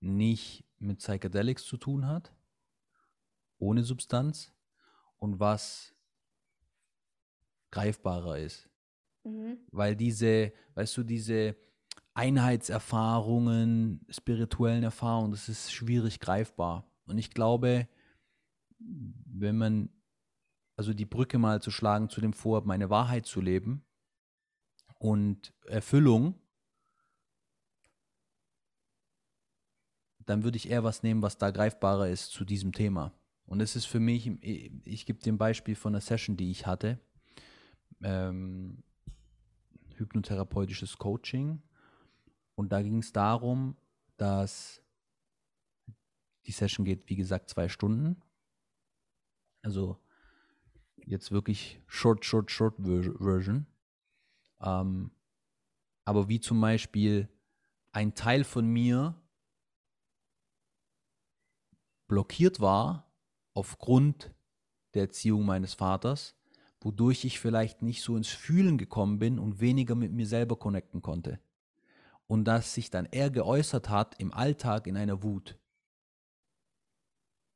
nicht mit Psychedelics zu tun hat, ohne Substanz und was greifbarer ist. Mhm. Weil diese, weißt du, diese Einheitserfahrungen, spirituellen Erfahrungen, das ist schwierig greifbar. Und ich glaube, wenn man, also die Brücke mal zu schlagen zu dem Vorhaben, meine Wahrheit zu leben und Erfüllung, dann würde ich eher was nehmen, was da greifbarer ist zu diesem Thema. Und es ist für mich, ich gebe ein Beispiel von einer Session, die ich hatte. Ähm, hypnotherapeutisches Coaching. Und da ging es darum, dass die Session geht, wie gesagt, zwei Stunden. Also jetzt wirklich short, short, short Version. Ähm, aber wie zum Beispiel ein Teil von mir blockiert war aufgrund der Erziehung meines Vaters, wodurch ich vielleicht nicht so ins Fühlen gekommen bin und weniger mit mir selber connecten konnte. Und das sich dann eher geäußert hat im Alltag in einer Wut.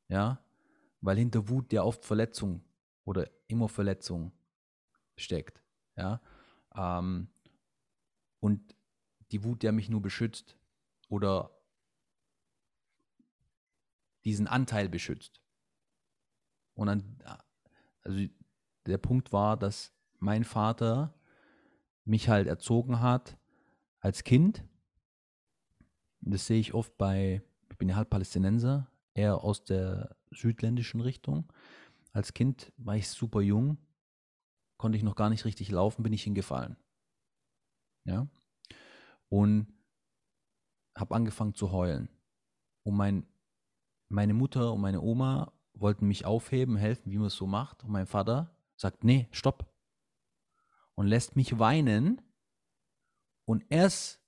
Ja, weil hinter Wut ja oft Verletzung oder immer Verletzung steckt. Ja? Ähm, und die Wut ja mich nur beschützt oder diesen Anteil beschützt. Und dann, also der Punkt war, dass mein Vater mich halt erzogen hat als Kind. Und das sehe ich oft bei Ich bin ja halb Palästinenser, eher aus der südländischen Richtung. Als Kind war ich super jung, konnte ich noch gar nicht richtig laufen, bin ich hingefallen. Ja. Und habe angefangen zu heulen. Und mein, meine Mutter und meine Oma wollten mich aufheben, helfen, wie man es so macht. Und mein Vater sagt, nee, stopp. Und lässt mich weinen. Und erst,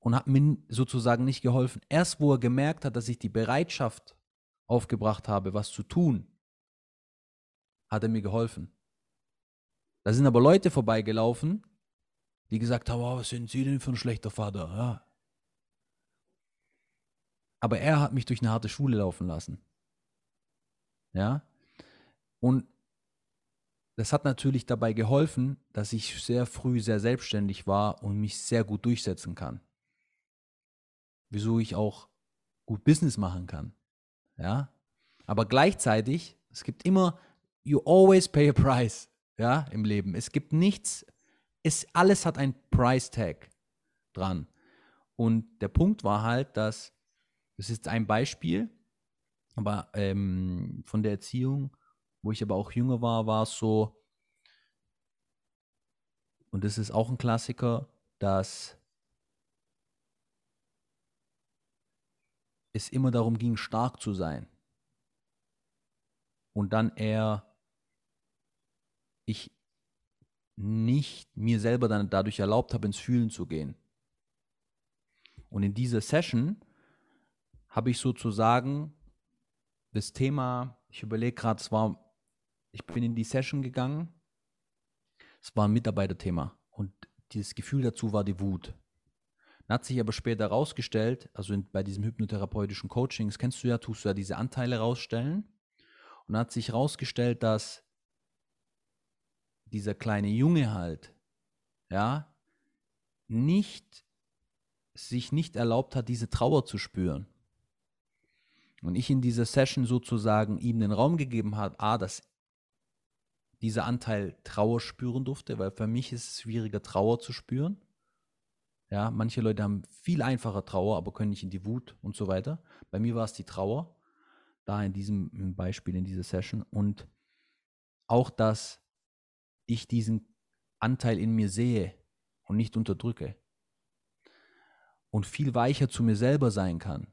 und hat mir sozusagen nicht geholfen, erst wo er gemerkt hat, dass ich die Bereitschaft aufgebracht habe, was zu tun, hat er mir geholfen. Da sind aber Leute vorbeigelaufen, die gesagt haben, oh, was sind Sie denn für ein schlechter Vater? Ja. Aber er hat mich durch eine harte Schule laufen lassen. Ja. Und das hat natürlich dabei geholfen, dass ich sehr früh sehr selbstständig war und mich sehr gut durchsetzen kann. Wieso ich auch gut Business machen kann. Ja. Aber gleichzeitig, es gibt immer, you always pay a price. Ja, im Leben. Es gibt nichts, es, alles hat ein Price Tag dran. Und der Punkt war halt, dass, das ist ein Beispiel, aber ähm, von der Erziehung, wo ich aber auch jünger war, war es so, und das ist auch ein Klassiker, dass es immer darum ging, stark zu sein. Und dann eher ich nicht mir selber dann dadurch erlaubt habe, ins Fühlen zu gehen. Und in dieser Session habe ich sozusagen das Thema, ich überlege gerade, es war, ich bin in die Session gegangen, es war ein Mitarbeiterthema und dieses Gefühl dazu war die Wut. Hat sich aber später herausgestellt, also in, bei diesem hypnotherapeutischen Coaching, das kennst du ja, tust du ja diese Anteile rausstellen. Und dann hat sich herausgestellt, dass dieser kleine Junge halt, ja, nicht, sich nicht erlaubt hat, diese Trauer zu spüren. Und ich in dieser Session sozusagen ihm den Raum gegeben habe, a, dass dieser Anteil Trauer spüren durfte, weil für mich ist es schwieriger, Trauer zu spüren. Ja, manche Leute haben viel einfacher Trauer, aber können nicht in die Wut und so weiter. Bei mir war es die Trauer, da in diesem Beispiel, in dieser Session. Und auch, dass ich diesen Anteil in mir sehe und nicht unterdrücke. Und viel weicher zu mir selber sein kann.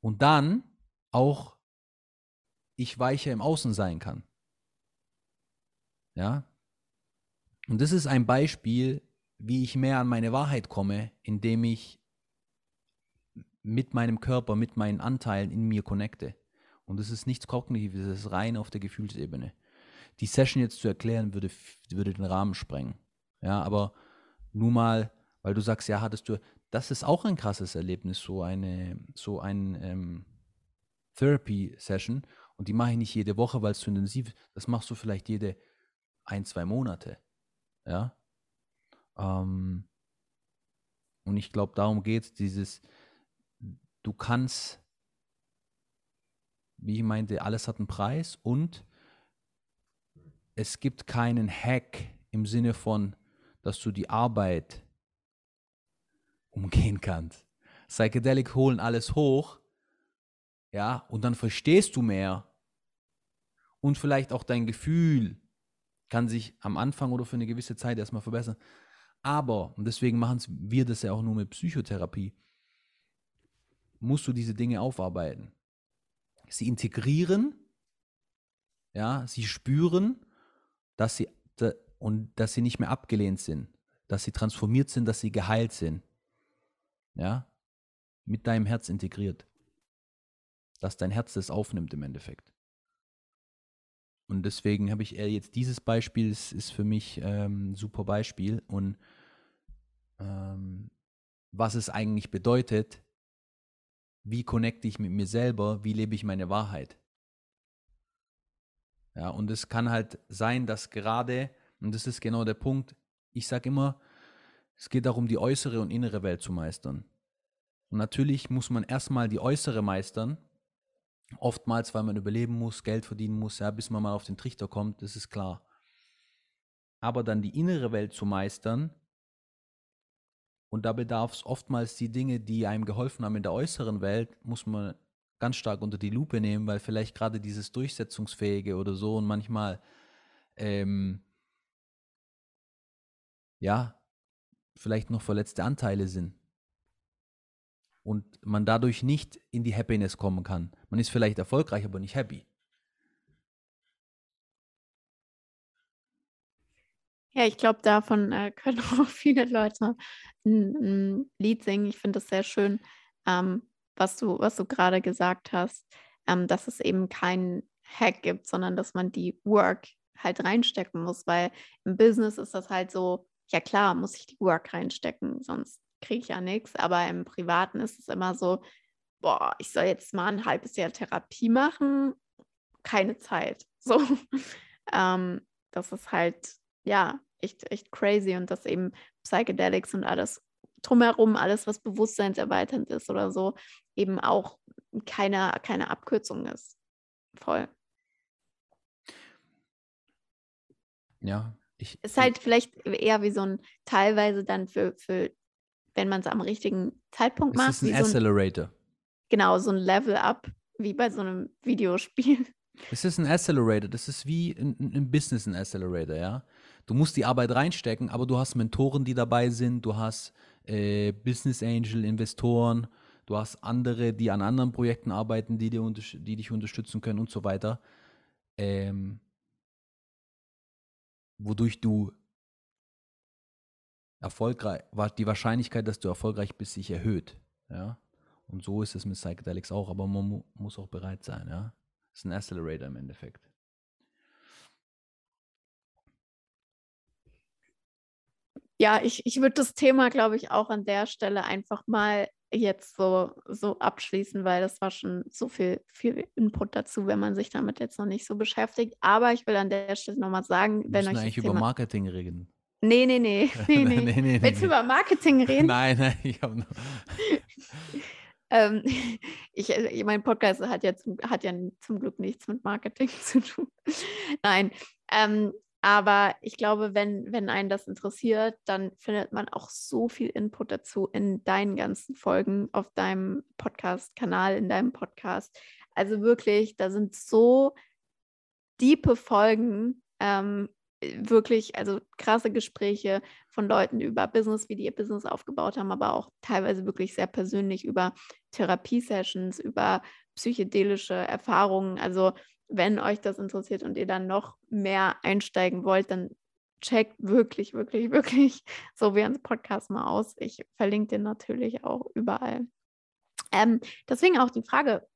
Und dann auch ich weicher im Außen sein kann. Ja? Und das ist ein Beispiel, wie ich mehr an meine Wahrheit komme, indem ich mit meinem Körper, mit meinen Anteilen in mir connecte. Und das ist nichts Kognitives, das ist rein auf der Gefühlsebene die Session jetzt zu erklären, würde, würde den Rahmen sprengen. Ja, aber nur mal, weil du sagst, ja, hattest du, das ist auch ein krasses Erlebnis, so eine, so ein ähm, Therapy-Session. Und die mache ich nicht jede Woche, weil es zu intensiv ist. Das machst du vielleicht jede ein, zwei Monate. Ja. Ähm, und ich glaube, darum geht es, dieses, du kannst, wie ich meinte, alles hat einen Preis und es gibt keinen Hack im Sinne von, dass du die Arbeit umgehen kannst. Psychedelic holen alles hoch, ja, und dann verstehst du mehr. Und vielleicht auch dein Gefühl kann sich am Anfang oder für eine gewisse Zeit erstmal verbessern. Aber, und deswegen machen wir das ja auch nur mit Psychotherapie, musst du diese Dinge aufarbeiten. Sie integrieren, ja, sie spüren dass sie und dass sie nicht mehr abgelehnt sind, dass sie transformiert sind, dass sie geheilt sind. Ja? Mit deinem Herz integriert. Dass dein Herz das aufnimmt im Endeffekt. Und deswegen habe ich eher jetzt dieses Beispiel, ist, ist für mich ähm, ein super Beispiel. Und ähm, was es eigentlich bedeutet, wie connecte ich mit mir selber, wie lebe ich meine Wahrheit. Ja, und es kann halt sein, dass gerade, und das ist genau der Punkt, ich sage immer, es geht darum, die äußere und innere Welt zu meistern. Und natürlich muss man erstmal die äußere meistern, oftmals, weil man überleben muss, Geld verdienen muss, ja, bis man mal auf den Trichter kommt, das ist klar. Aber dann die innere Welt zu meistern, Und da bedarf es oftmals die Dinge, die einem geholfen haben in der äußeren Welt, muss man ganz stark unter die Lupe nehmen, weil vielleicht gerade dieses Durchsetzungsfähige oder so und manchmal ähm, ja, vielleicht noch verletzte Anteile sind. Und man dadurch nicht in die Happiness kommen kann. Man ist vielleicht erfolgreich, aber nicht happy. Ja, ich glaube, davon äh, *laughs* können auch viele Leute ein, ein Lied singen. Ich finde das sehr schön, ähm, was du, was du gerade gesagt hast, ähm, dass es eben keinen Hack gibt, sondern dass man die Work halt reinstecken muss, weil im Business ist das halt so, ja klar, muss ich die Work reinstecken, sonst kriege ich ja nichts. Aber im Privaten ist es immer so, boah, ich soll jetzt mal ein halbes Jahr Therapie machen, keine Zeit. *laughs* So, ähm, das ist halt, ja, echt, echt crazy und dass eben Psychedelics und alles drumherum, alles, was bewusstseinserweiternd ist oder so, eben auch keine, keine Abkürzung ist. Voll. Ja, ich. Ist halt vielleicht eher wie so ein, teilweise dann für, für wenn man es am richtigen Zeitpunkt macht. Es ist ein Accelerator. So ein, genau, so ein Level-Up, wie bei so einem Videospiel. Es ist ein Accelerator, das ist wie ein, ein Business ein Accelerator, ja. Du musst die Arbeit reinstecken, aber du hast Mentoren, die dabei sind, du hast äh, Business Angel, Investoren, du hast andere, die an anderen Projekten arbeiten, die, dir die dich unterstützen können und so weiter. Ähm, wodurch du erfolgreich, die Wahrscheinlichkeit, dass du erfolgreich bist, sich erhöht. Ja? Und so ist es mit Psychedelics auch, aber man mu muss auch bereit sein. Ja? Das ist ein Accelerator im Endeffekt. Ja, ich, ich würde das Thema, glaube ich, auch an der Stelle einfach mal jetzt so, so abschließen, weil das war schon so viel, viel Input dazu, wenn man sich damit jetzt noch nicht so beschäftigt. Aber ich will an der Stelle nochmal sagen, wenn euch. eigentlich über Marketing reden. Nee, nee, *laughs* nee. nee, nee. nee, nee Willst du über Marketing reden? *laughs* Nein, nein, ich habe noch. *laughs* ähm, ich, äh, mein Podcast hat ja, zum, hat ja zum Glück nichts mit Marketing zu tun. Nein. Ähm, aber ich glaube, wenn, wenn einen das interessiert, dann findet man auch so viel Input dazu in deinen ganzen Folgen auf deinem Podcast-Kanal, in deinem Podcast. Also wirklich, da sind so diepe Folgen, ähm, wirklich, also krasse Gespräche von Leuten über Business, wie die ihr Business aufgebaut haben, aber auch teilweise wirklich sehr persönlich über Therapiesessions, über psychedelische Erfahrungen. Also wenn euch das interessiert und ihr dann noch mehr einsteigen wollt, dann checkt wirklich, wirklich, *laughs* wirklich so wie ein Podcast mal aus. Ich verlinke den natürlich auch überall. Ähm, deswegen auch die Frage,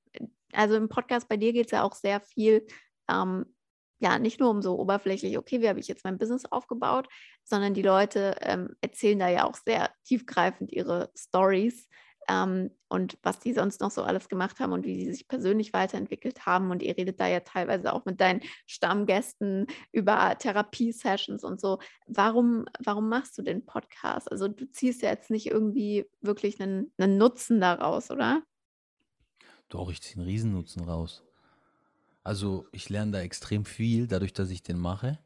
also im Podcast bei dir geht es ja auch sehr viel, ähm, ja, nicht nur um so oberflächlich, okay, wie habe ich jetzt mein Business aufgebaut, sondern die Leute ähm, erzählen da ja auch sehr tiefgreifend ihre Stories ähm, und was die sonst noch so alles gemacht haben und wie sie sich persönlich weiterentwickelt haben. Und ihr redet da ja teilweise auch mit deinen Stammgästen über Therapiesessions und so. Warum, warum machst du den Podcast? Also du ziehst ja jetzt nicht irgendwie wirklich einen, einen Nutzen daraus, oder? Doch, ich ziehe einen Riesennutzen raus. Also ich lerne da extrem viel, dadurch, dass ich den mache.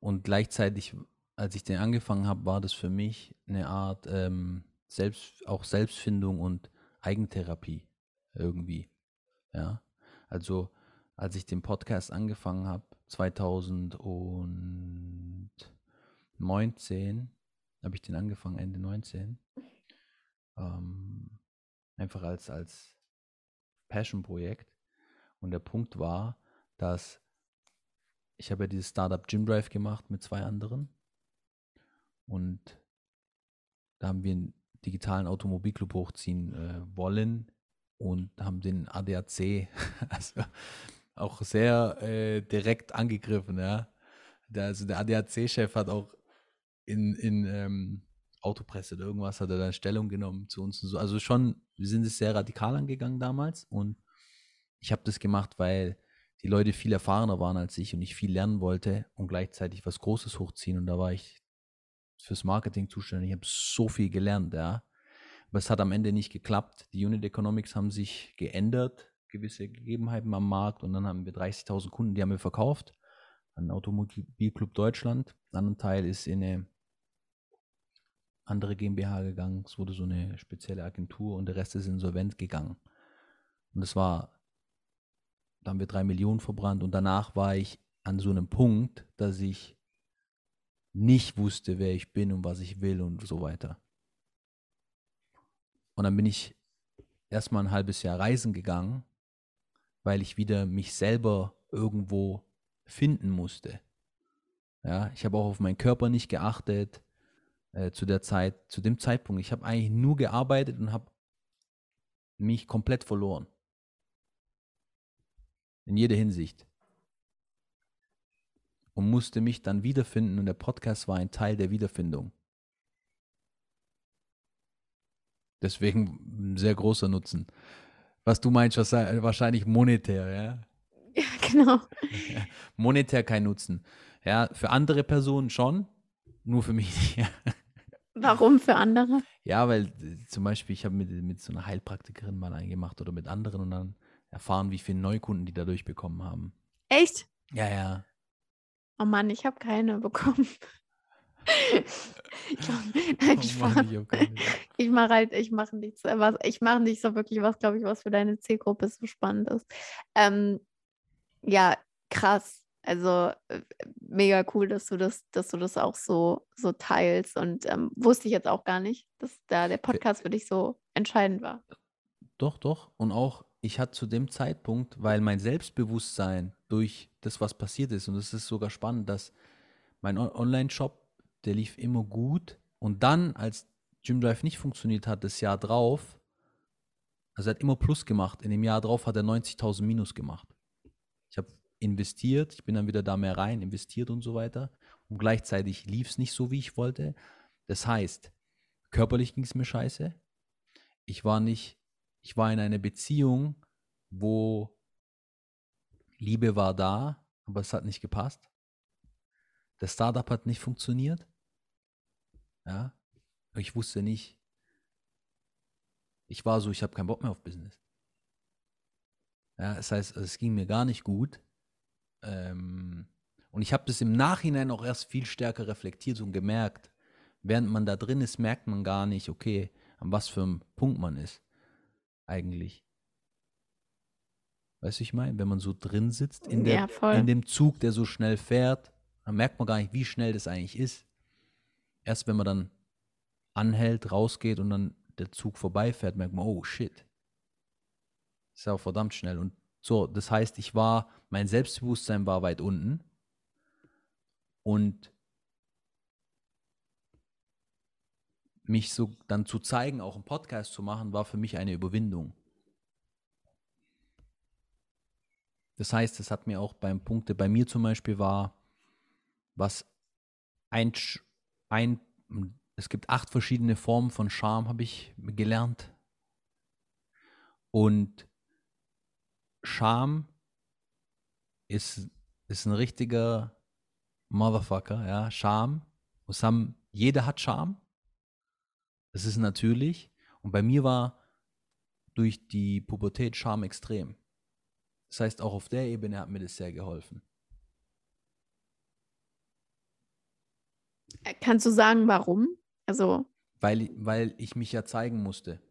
Und gleichzeitig, als ich den angefangen habe, war das für mich eine Art ähm, selbst, auch Selbstfindung und Eigentherapie irgendwie. Ja, also als ich den Podcast angefangen habe, 2019, habe ich den angefangen, Ende 19, ähm, einfach als, als Passion-Projekt. Und der Punkt war, dass ich habe ja dieses Startup Gym Drive gemacht mit zwei anderen. Und da haben wir digitalen Automobilclub hochziehen äh, wollen und haben den ADAC *laughs* also auch sehr äh, direkt angegriffen. Ja. Der, also der ADAC-Chef hat auch in, in ähm, Autopresse oder irgendwas hat er dann Stellung genommen zu uns und so. Also schon, wir sind es sehr radikal angegangen damals und ich habe das gemacht, weil die Leute viel erfahrener waren als ich und ich viel lernen wollte und gleichzeitig was Großes hochziehen und da war ich fürs Marketing zuständig. Ich habe so viel gelernt, ja. Aber es hat am Ende nicht geklappt. Die Unit Economics haben sich geändert, gewisse Gegebenheiten am Markt und dann haben wir 30.000 Kunden, die haben wir verkauft an Automobilclub Deutschland. Ein anderer Teil ist in eine andere GmbH gegangen. Es wurde so eine spezielle Agentur und der Rest ist insolvent gegangen. Und das war, da haben wir drei Millionen verbrannt und danach war ich an so einem Punkt, dass ich nicht wusste, wer ich bin und was ich will und so weiter. Und dann bin ich erstmal ein halbes Jahr reisen gegangen, weil ich wieder mich selber irgendwo finden musste. Ja, ich habe auch auf meinen Körper nicht geachtet äh, zu der Zeit, zu dem Zeitpunkt. Ich habe eigentlich nur gearbeitet und habe mich komplett verloren. In jeder Hinsicht. Und musste mich dann wiederfinden und der Podcast war ein Teil der Wiederfindung. Deswegen ein sehr großer Nutzen. Was du meinst, wahrscheinlich monetär, ja? *laughs* Ja, genau. *laughs* monetär kein Nutzen. Ja, für andere Personen schon, nur für mich nicht. *laughs* Warum für andere? Ja, weil äh, zum Beispiel, ich habe mit, mit so einer Heilpraktikerin mal eingemacht oder mit anderen und dann erfahren, wie viele Neukunden die dadurch bekommen haben. Echt? Ja, ja. Oh Mann, ich habe keine bekommen. ich mach, *laughs* nein, oh Mann, ich, ich mache halt, ich mache nichts, was, ich mache nicht so wirklich was, glaube ich, was für deine Zielgruppe so spannend ist. Ähm, ja, krass. Also äh, mega cool, dass du das, dass du das auch so, so teilst. Und ähm, wusste ich jetzt auch gar nicht, dass da der Podcast für dich so entscheidend war. Doch, doch. Und auch, ich hatte zu dem Zeitpunkt, weil mein Selbstbewusstsein durch das, was passiert ist, und es ist sogar spannend, dass mein Online-Shop, der lief immer gut. Und dann, als Gym Drive nicht funktioniert hat, das Jahr drauf, also er hat immer Plus gemacht. In dem Jahr drauf hat er 90.000 Minus gemacht. Ich habe investiert, ich bin dann wieder da mehr rein, investiert und so weiter. Und gleichzeitig lief es nicht so, wie ich wollte. Das heißt, körperlich ging es mir scheiße. Ich war nicht, ich war in einer Beziehung, wo Liebe war da, aber es hat nicht gepasst. Das Startup hat nicht funktioniert. Ja, ich wusste nicht. Ich war so, ich habe keinen Bock mehr auf Business. Ja, das heißt, es ging mir gar nicht gut. Ähm, und ich habe das im Nachhinein auch erst viel stärker reflektiert und gemerkt. Während man da drin ist, merkt man gar nicht, okay, an was für einem Punkt man ist. Eigentlich. Weißt du, ich meine, wenn man so drin sitzt in, der, ja, in dem Zug, der so schnell fährt, dann merkt man gar nicht, wie schnell das eigentlich ist. Erst wenn man dann anhält, rausgeht und dann der Zug vorbeifährt, merkt man, oh shit. Ist ja auch verdammt schnell. Und so, das heißt, ich war, mein Selbstbewusstsein war weit unten und mich so dann zu zeigen, auch einen Podcast zu machen, war für mich eine Überwindung. Das heißt, es hat mir auch beim Punkte, bei mir zum Beispiel war, was ein, ein es gibt acht verschiedene Formen von Charme, habe ich gelernt. Und Scham ist, ist ein richtiger Motherfucker, ja, Scham. Jeder hat Scham. Das ist natürlich. Und bei mir war durch die Pubertät Scham extrem. Das heißt, auch auf der Ebene hat mir das sehr geholfen. Kannst du sagen, warum? Also. Weil, weil ich mich ja zeigen musste.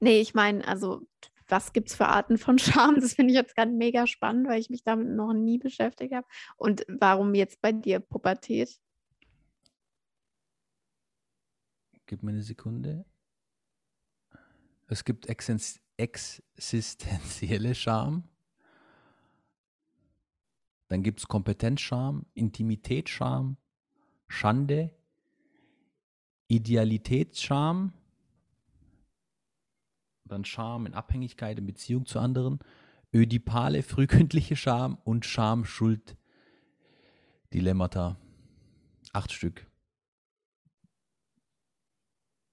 Nee, ich meine, also was gibt es für Arten von *laughs* Scham? Das finde ich jetzt gerade mega spannend, weil ich mich damit noch nie beschäftigt habe. Und warum jetzt bei dir Pubertät? Gib mir eine Sekunde. Es gibt existenzielle Scham. Dann gibt es Kompetenzscham, Intimitätsscham, Schande, Idealitätsscham, dann Scham in Abhängigkeit in Beziehung zu anderen, ödipale, frühkindliche Scham und Scham-Schuld-Dilemmata. Acht Stück.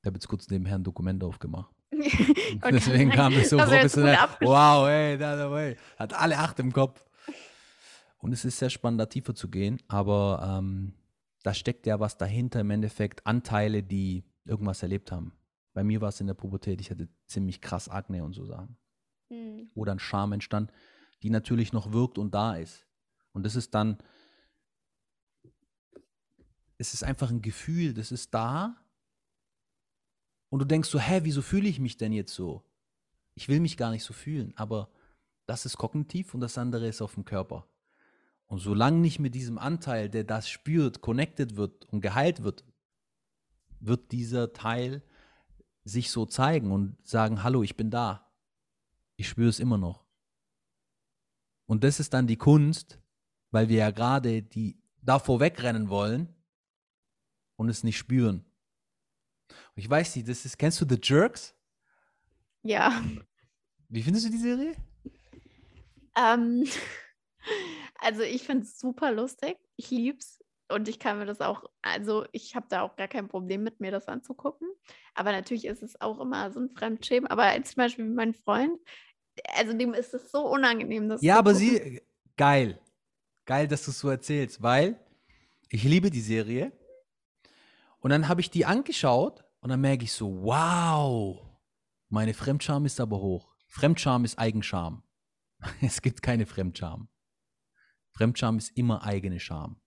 Ich habe jetzt kurz nebenher ein Dokument aufgemacht. *laughs* *laughs* Deswegen kam es so professionell. Wow, ey, da, ey, hat alle acht im Kopf. Und es ist sehr spannend, da tiefer zu gehen, aber ähm, da steckt ja was dahinter im Endeffekt, Anteile, die irgendwas erlebt haben. Bei mir war es in der Pubertät, ich hatte ziemlich krass Akne und so Sachen. Mhm. Wo dann Scham entstand, die natürlich noch wirkt und da ist. Und das ist dann, es ist einfach ein Gefühl, das ist da, Und du denkst so, hä, wieso fühle ich mich denn jetzt so? Ich will mich gar nicht so fühlen, aber das ist kognitiv und das andere ist auf dem Körper. Und solange nicht mit diesem Anteil, der das spürt, connected wird und geheilt wird, wird dieser Teil sich so zeigen und sagen, hallo, ich bin da. Ich spüre es immer noch. Und das ist dann die Kunst, weil wir ja gerade die davor wegrennen wollen und es nicht spüren. Und ich weiß nicht, das ist, kennst du The Jerks? Ja. Wie findest du die Serie? Ähm, *laughs* also ich finde es super lustig. Ich liebe es. Und ich kann mir das auch, also ich habe da auch gar kein Problem mit, mir das anzugucken. Aber natürlich ist es auch immer so ein Fremdschämen. Aber zum Beispiel mein Freund, also dem ist es so unangenehm. Das ja, aber gucken. sie, geil. Geil, dass du es so erzählst, weil ich liebe die Serie. Und dann habe ich die angeschaut und dann merke ich so, wow, meine Fremdscham ist aber hoch. Fremdscham ist Eigenscham. *laughs* Es gibt keine Fremdscham. Fremdscham ist immer eigene Scham.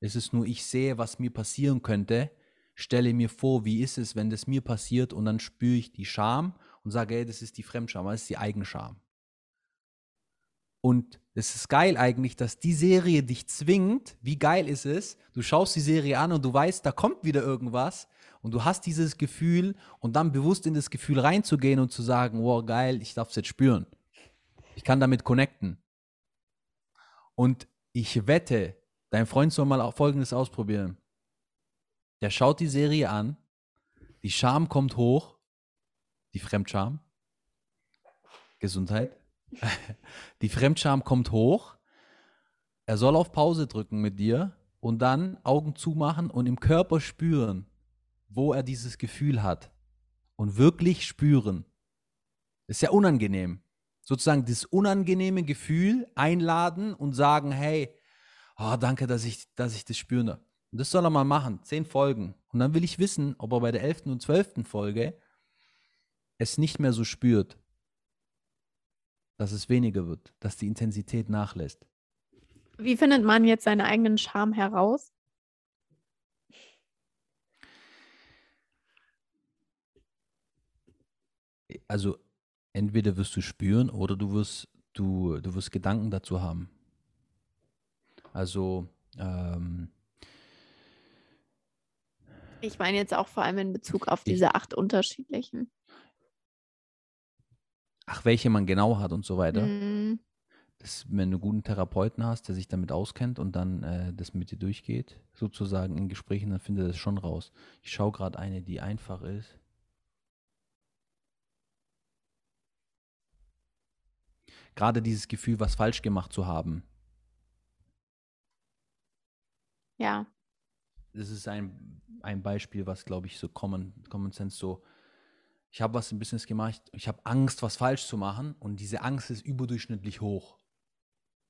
Es ist nur, ich sehe, was mir passieren könnte, stelle mir vor, wie ist es, wenn das mir passiert und dann spüre ich die Scham und sage, hey, das ist die Fremdscham, das ist die Eigenscham. Und es ist geil eigentlich, dass die Serie dich zwingt. Wie geil ist es? Du schaust die Serie an und du weißt, da kommt wieder irgendwas und du hast dieses Gefühl und dann bewusst in das Gefühl reinzugehen und zu sagen, wow, geil, ich darf es jetzt spüren. Ich kann damit connecten. Und ich wette, dein Freund soll mal Folgendes ausprobieren. Der schaut die Serie an, die Scham kommt hoch, die Fremdscham, Gesundheit. *laughs* Die Fremdscham kommt hoch. Er soll auf Pause drücken mit dir und dann Augen zumachen und im Körper spüren, wo er dieses Gefühl hat. Und wirklich spüren. ist ja unangenehm sozusagen das unangenehme Gefühl einladen und sagen, hey, oh, danke, dass ich, dass ich das spüre. Und das soll er mal machen, zehn Folgen. Und dann will ich wissen, ob er bei der elften und zwölften Folge es nicht mehr so spürt, dass es weniger wird, dass die Intensität nachlässt. Wie findet man jetzt seinen eigenen Charme heraus? Also entweder wirst du spüren oder du wirst, du, du wirst Gedanken dazu haben. Also, ähm, ich meine jetzt auch vor allem in Bezug auf diese ich, acht unterschiedlichen. Ach, welche man genau hat und so weiter. Mm. Das, wenn du einen guten Therapeuten hast, der sich damit auskennt und dann äh, das mit dir durchgeht, sozusagen in Gesprächen, dann findet er das schon raus. Ich schaue gerade eine, die einfach ist. gerade dieses Gefühl, was falsch gemacht zu haben. Ja. Das ist ein, ein Beispiel, was, glaube ich, so Common, Common Sense so, ich habe was im Business gemacht, ich habe Angst, was falsch zu machen und diese Angst ist überdurchschnittlich hoch.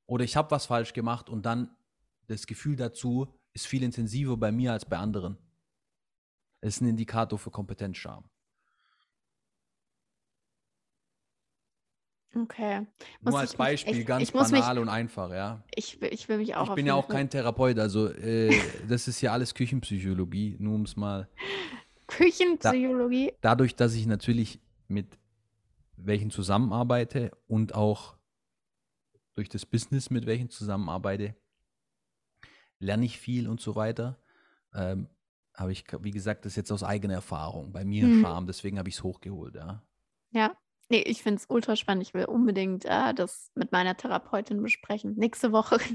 Oder ich habe was falsch gemacht und dann das Gefühl dazu ist viel intensiver bei mir als bei anderen. Es ist ein Indikator für Kompetenzscham. Okay. Muss Nur als Beispiel, mich, ganz banal mich, und einfach, ja. Ich, ich will mich auch. Ich bin ja auch kein Therapeut, also äh, das ist ja alles Küchenpsychologie, nur um es mal. Küchenpsychologie? Da, dadurch, dass ich natürlich mit welchen zusammenarbeite und auch durch das Business mit welchen zusammenarbeite, lerne ich viel und so weiter. Ähm, habe ich, wie gesagt, das jetzt aus eigener Erfahrung. Bei mir hm. Charme, deswegen habe ich es hochgeholt, ja. Ja, Nee, ich finde es ultra spannend. Ich will unbedingt äh, das mit meiner Therapeutin besprechen. Nächste Woche. *laughs*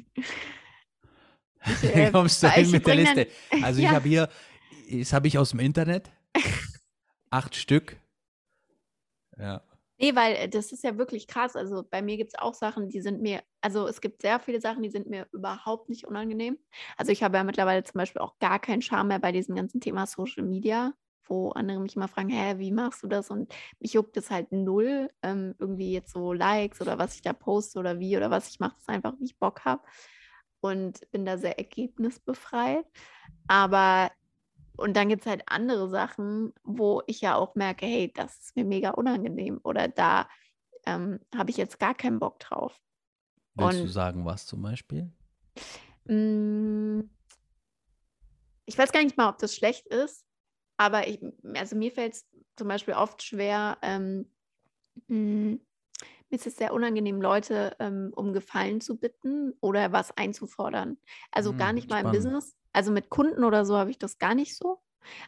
Ich, äh, *laughs* Kommst du hin mit der Liste? Dann, also *laughs* ja. ich habe hier, das habe ich aus dem Internet. *laughs* Acht Stück. Ja. Nee, weil äh, das ist ja wirklich krass. Also bei mir gibt es auch Sachen, die sind mir, also es gibt sehr viele Sachen, die sind mir überhaupt nicht unangenehm. Also ich habe ja mittlerweile zum Beispiel auch gar keinen Charme mehr bei diesem ganzen Thema Social Media wo andere mich immer fragen, hä, wie machst du das? Und mich juckt es halt null, ähm, irgendwie jetzt so Likes oder was ich da poste oder wie oder was ich mache, das einfach, wie ich Bock habe. Und bin da sehr ergebnisbefreit. Aber, und dann gibt es halt andere Sachen, wo ich ja auch merke, hey, das ist mir mega unangenehm oder da ähm, habe ich jetzt gar keinen Bock drauf. Willst und, du sagen, was zum Beispiel? Mh, mm, ich weiß gar nicht mal, ob das schlecht ist, aber ich, also mir fällt es zum Beispiel oft schwer, ähm, mh, mir ist es sehr unangenehm, Leute ähm, um Gefallen zu bitten oder was einzufordern. Also gar Hm, nicht mal im. Business. Also mit Kunden oder so habe ich das gar nicht so.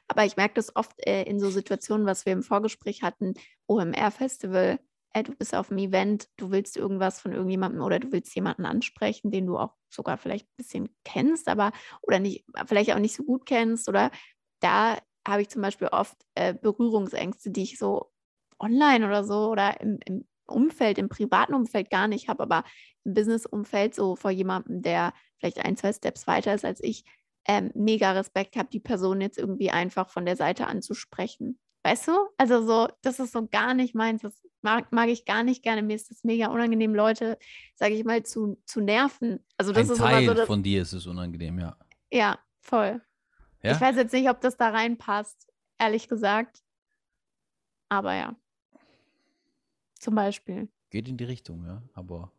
Aber ich merke das oft äh, in so Situationen, was wir im Vorgespräch hatten, OMR-Festival. Äh, du bist auf einem Event, du willst irgendwas von irgendjemandem oder du willst jemanden ansprechen, den du auch sogar vielleicht ein bisschen kennst, aber oder nicht, vielleicht auch nicht so gut kennst. Oder da habe ich zum Beispiel oft äh, Berührungsängste, die ich so online oder so oder im, im Umfeld, im privaten Umfeld gar nicht habe, aber im Business-Umfeld so vor jemandem, der vielleicht ein, zwei Steps weiter ist als ich, ähm, mega Respekt habe, die Person jetzt irgendwie einfach von der Seite anzusprechen. Weißt du? Also so, das ist so gar nicht meins. Das mag, mag ich gar nicht gerne. Mir ist das mega unangenehm, Leute, sage ich mal, zu, zu nerven. Also das Ein ist Teil so von dir ist es unangenehm, ja. ja, voll. Ja? Ich weiß jetzt nicht, ob das da reinpasst, ehrlich gesagt. Aber ja. Zum Beispiel. Geht in die Richtung, ja. Aber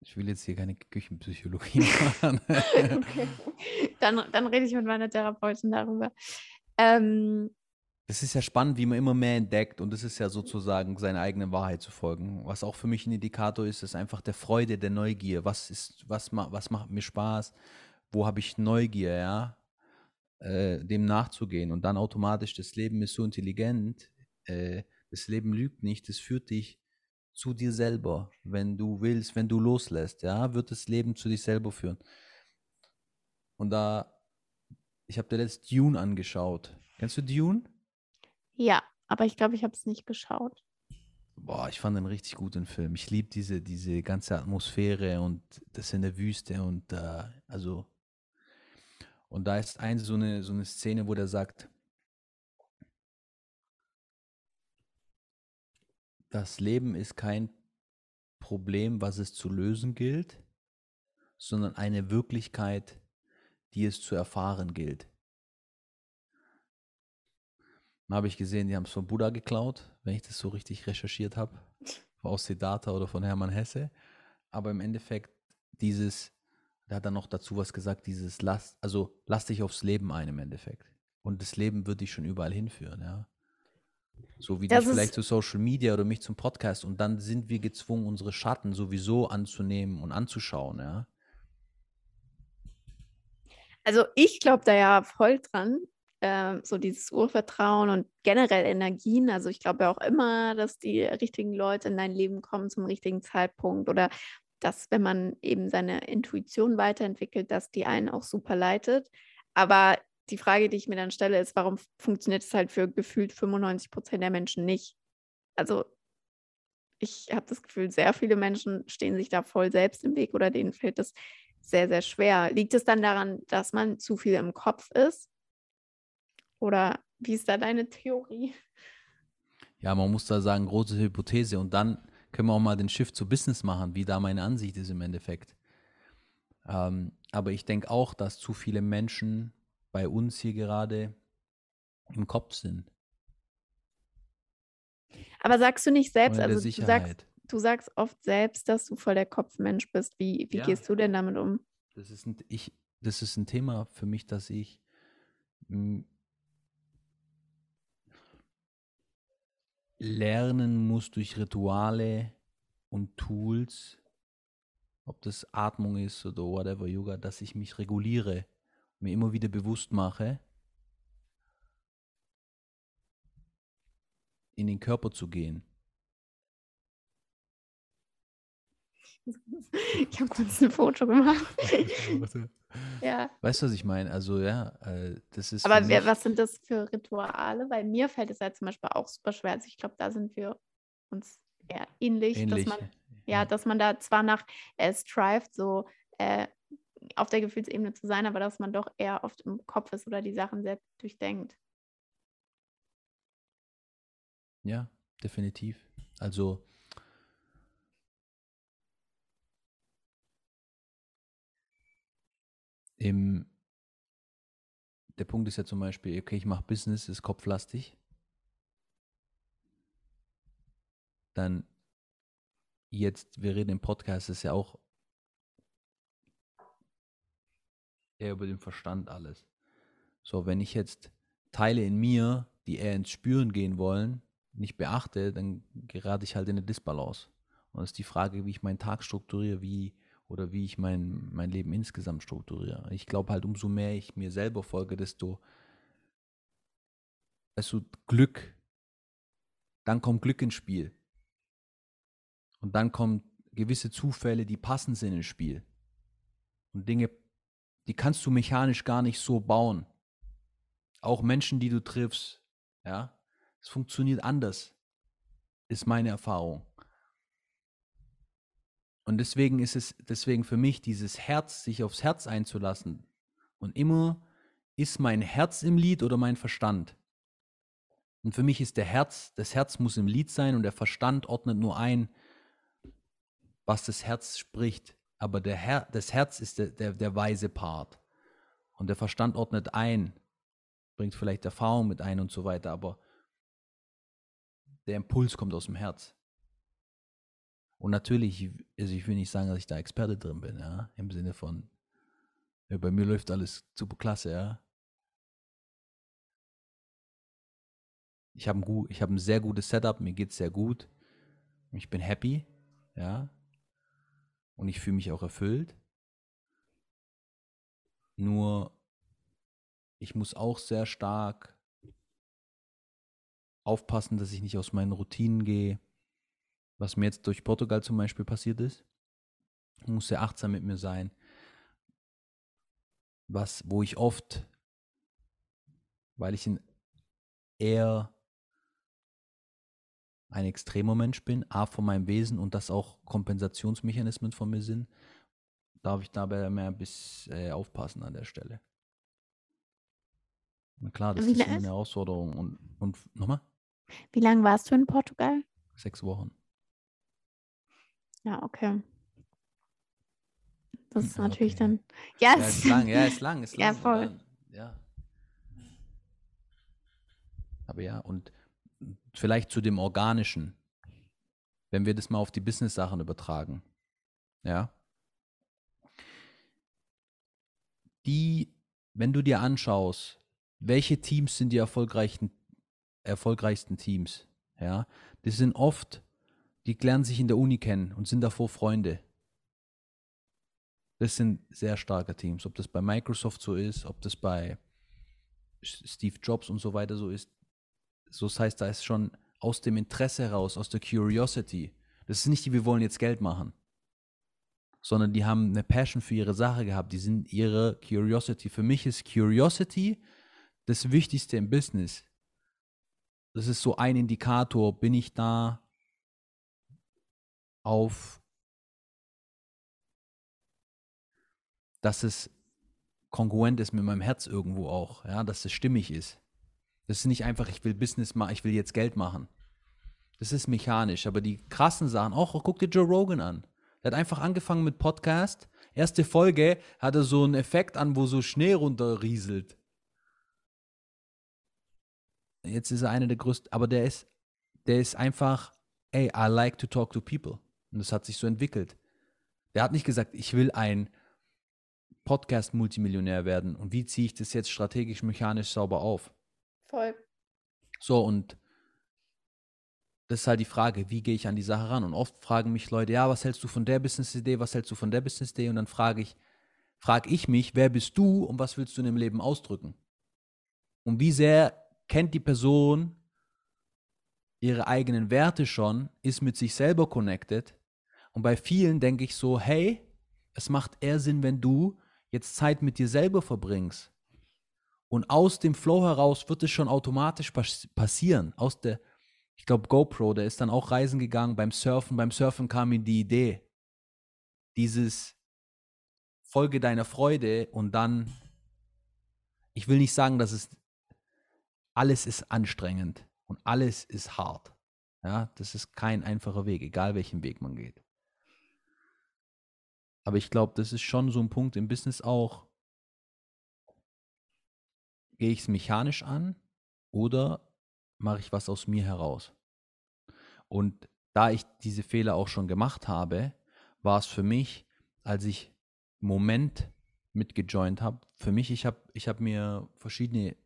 ich will jetzt hier keine Küchenpsychologie *laughs* machen. okay. Dann, dann rede ich mit meiner Therapeutin darüber. Ähm, Es ist ja spannend, wie man immer mehr entdeckt und es ist ja sozusagen seiner eigenen Wahrheit zu folgen. Was auch für mich ein Indikator ist, ist einfach der Freude, der Neugier. Was ist, was, ma, was macht mir Spaß? Wo habe ich Neugier, ja? Äh, dem nachzugehen und dann automatisch, das Leben ist so intelligent, äh, das Leben lügt nicht, es führt dich zu dir selber. Wenn du willst, wenn du loslässt, ja, wird das Leben zu dich selber führen. Und da, ich habe dir letzt Dune angeschaut. Kennst du Dune? ja, aber ich glaube, ich habe es nicht geschaut. Boah, ich fand den richtig gut, den Film. Ich liebe diese, diese ganze Atmosphäre und das in der Wüste und äh, also und da ist eine so eine so eine Szene, wo der sagt, das Leben ist kein Problem, was es zu lösen gilt, sondern eine Wirklichkeit, die es zu erfahren gilt. Dann habe ich gesehen, die haben es von Buddha geklaut, wenn ich das so richtig recherchiert habe, *laughs* aus Siddhartha oder von Hermann Hesse. Aber im Endeffekt dieses, der hat dann noch dazu was gesagt, dieses lass, also lass dich aufs Leben ein im Endeffekt. Und das Leben wird dich schon überall hinführen, ja. So wie Das dich vielleicht zu Social Media oder mich zum Podcast und dann sind wir gezwungen, unsere Schatten sowieso anzunehmen und anzuschauen, ja. Also ich glaube da ja voll dran, ähm, so dieses Urvertrauen und generell Energien. Also ich glaube ja auch immer, dass die richtigen Leute in dein Leben kommen zum richtigen Zeitpunkt oder dass, wenn man eben seine Intuition weiterentwickelt, dass die einen auch super leitet. Aber die Frage, die ich mir dann stelle, ist, warum funktioniert es halt für gefühlt 95 Prozent der Menschen nicht? Also ich habe das Gefühl, sehr viele Menschen stehen sich da voll selbst im Weg oder denen fällt das sehr, sehr schwer. Liegt es dann daran, dass man zu viel im Kopf ist? Oder wie ist da deine Theorie? Ja, man muss da sagen, große Hypothese. Und dann können wir auch mal den Shift zu Business machen, wie da meine Ansicht ist im Endeffekt. Ähm, aber ich denke auch, dass zu viele Menschen bei uns hier gerade im Kopf sind Aber sagst du nicht selbst, also du sagst, du sagst oft selbst, dass du voll der Kopfmensch bist. Wie, wie Ja. gehst du denn damit um? Das ist ein, ich, das ist ein Thema für mich, dass ich mm, lernen muss durch Rituale und Tools, ob das Atmung ist oder whatever Yoga, dass ich mich reguliere, mir immer wieder bewusst mache, in den Körper zu gehen. Ich habe kurz ein Foto gemacht. *laughs* ja. Weißt du, was ich meine? Also ja, äh, das ist. Aber wer, was sind das für Rituale? Bei mir fällt es ja zum Beispiel auch super schwer. Also ich glaube, da sind wir uns eher ähnlich, ähnlich. dass man Ja, dass man da zwar nach äh, strived, so äh, auf der Gefühlsebene zu sein, aber dass man doch eher oft im Kopf ist oder die Sachen sehr durchdenkt. Ja, definitiv. Also im der Punkt ist ja zum Beispiel, okay, ich mache Business, ist kopflastig. Dann jetzt, wir reden im Podcast, ist ja auch eher über den Verstand alles. So, wenn ich jetzt Teile in mir, die eher ins Spüren gehen wollen, nicht beachte, dann gerate ich halt in eine Disbalance. Und es ist die Frage, wie ich meinen Tag strukturiere, wie oder wie ich mein, mein Leben insgesamt strukturiere. Ich glaube halt, umso mehr ich mir selber folge, desto, desto Glück, dann kommt Glück ins Spiel. Und dann kommen gewisse Zufälle, die passend sind ins Spiel. Und Dinge, die kannst du mechanisch gar nicht so bauen. Auch Menschen, die du triffst, ja, es funktioniert anders, ist meine Erfahrung. Und deswegen ist es, deswegen für mich dieses Herz, sich aufs Herz einzulassen. Und immer ist mein Herz im Lied oder mein Verstand. Und für mich ist der Herz, das Herz muss im Lied sein und der Verstand ordnet nur ein, was das Herz spricht. Aber der Her das Herz ist der, der, der weise Part. Und der Verstand ordnet ein, bringt vielleicht Erfahrung mit ein und so weiter, aber der Impuls kommt aus dem Herz. Und natürlich, also ich will nicht sagen, dass ich da Experte drin bin, ja, im Sinne von, ja, bei mir läuft alles super klasse, ja. Ich habe ein, hab ein sehr gutes Setup, mir geht es sehr gut. Ich bin happy, ja. Und ich fühle mich auch erfüllt. Nur, ich muss auch sehr stark aufpassen, dass ich nicht aus meinen Routinen gehe was mir jetzt durch Portugal zum Beispiel passiert ist. Ich muss sehr achtsam mit mir sein. Was, wo ich oft, weil ich ein eher ein extremer Mensch bin, A von meinem Wesen und das auch Kompensationsmechanismen von mir sind, darf ich dabei mehr bisschen äh, aufpassen an der Stelle. Na klar, das Wie ist eine Herausforderung. Und, und nochmal? Wie lange warst du in Portugal? Sechs Wochen. Ja, okay. Das ist natürlich okay. dann. Ja, ja, ist lang, ja, ist lang, ist *laughs* lang. Ja, voll. Dann, ja. Aber ja, und vielleicht zu dem Organischen, wenn wir das mal auf die Business-Sachen übertragen. Ja. Die, wenn du dir anschaust, welche Teams sind die erfolgreichen, erfolgreichsten Teams? Ja, das sind oft die lernen sich in der Uni kennen und sind davor Freunde. Das sind sehr starke Teams. Ob das bei Microsoft so ist, ob das bei Steve Jobs und so weiter so ist. So das heißt, da ist schon aus dem Interesse heraus, aus der Curiosity. Das ist nicht die, wir wollen jetzt Geld machen. Sondern die haben eine Passion für ihre Sache gehabt. Die sind ihre Curiosity. Für mich ist Curiosity das Wichtigste im Business. Das ist so ein Indikator. Bin ich da auf, dass es kongruent ist mit meinem Herz irgendwo auch, ja, dass es stimmig ist. Das ist nicht einfach, ich will Business machen, ich will jetzt Geld machen. Das ist mechanisch, aber die krassen Sachen, auch guck dir Joe Rogan an. Der hat einfach angefangen mit Podcast. Erste Folge hat er so einen Effekt an, wo so Schnee runterrieselt. Jetzt ist er einer der größten, aber der ist, der ist einfach, ey, I like to talk to people. Und das hat sich so entwickelt. Der hat nicht gesagt, ich will ein Podcast-Multimillionär werden. Und wie ziehe ich das jetzt strategisch, mechanisch sauber auf? Voll. So, und das ist halt die Frage, wie gehe ich an die Sache ran? Und oft fragen mich Leute, ja, was hältst du von der Business-Idee, was hältst du von der Business-Idee? Und dann frage ich, frage ich mich, wer bist du und was willst du in dem Leben ausdrücken? Und wie sehr kennt die Person ihre eigenen Werte schon, ist mit sich selber connected und bei vielen denke ich so, hey, es macht eher Sinn, wenn du jetzt Zeit mit dir selber verbringst. Und aus dem Flow heraus wird es schon automatisch pass passieren. Aus der, ich glaube, GoPro, der ist dann auch reisen gegangen beim Surfen. Beim Surfen kam ihm die Idee, dieses Folge deiner Freude und dann, ich will nicht sagen, dass es alles ist anstrengend und alles ist hart. Ja, das ist kein einfacher Weg, egal welchen Weg man geht. Aber ich glaube, das ist schon so ein Punkt im Business auch. Gehe ich es mechanisch an oder mache ich was aus mir heraus? Und da ich diese Fehler auch schon gemacht habe, war es für mich, als ich Moment mitgejoint habe, für mich, ich habe ich hab mir verschiedene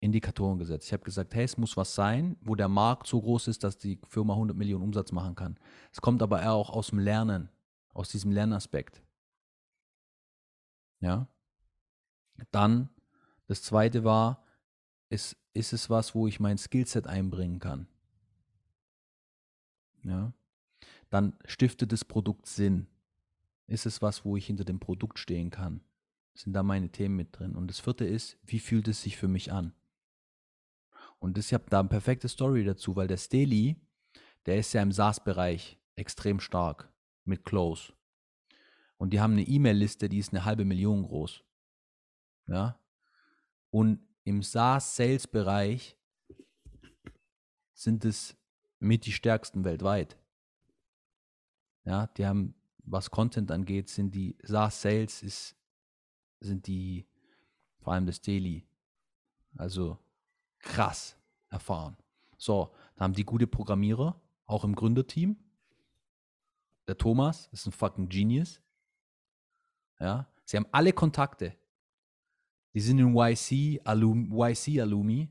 Indikatoren gesetzt. Ich habe gesagt, hey, es muss was sein, wo der Markt so groß ist, dass die Firma 100 Millionen Umsatz machen kann. Es kommt aber eher auch aus dem Lernen, aus diesem Lernaspekt. Ja. Dann, das zweite war, ist, ist es was, wo ich mein Skillset einbringen kann. Ja. Dann stiftet das Produkt Sinn. Ist es was, wo ich hinter dem Produkt stehen kann? Sind da meine Themen mit drin? Und das vierte ist, wie fühlt es sich für mich an? Und ich habe da eine perfekte Story dazu, weil der Steli, der ist ja im SaaS-Bereich extrem stark mit Close. Und die haben eine E-Mail-Liste, die ist eine halbe Million groß. Ja. Und im SaaS-Sales-Bereich sind es mit die stärksten weltweit. Ja, die haben, was Content angeht, sind die SaaS-Sales sind die, vor allem das Daily. Also krass erfahren. So, da haben die gute Programmierer, auch im Gründerteam. Der Thomas ist ein fucking Genius. Ja, sie haben alle Kontakte. Die sind in YC, Alum, YC Alumi.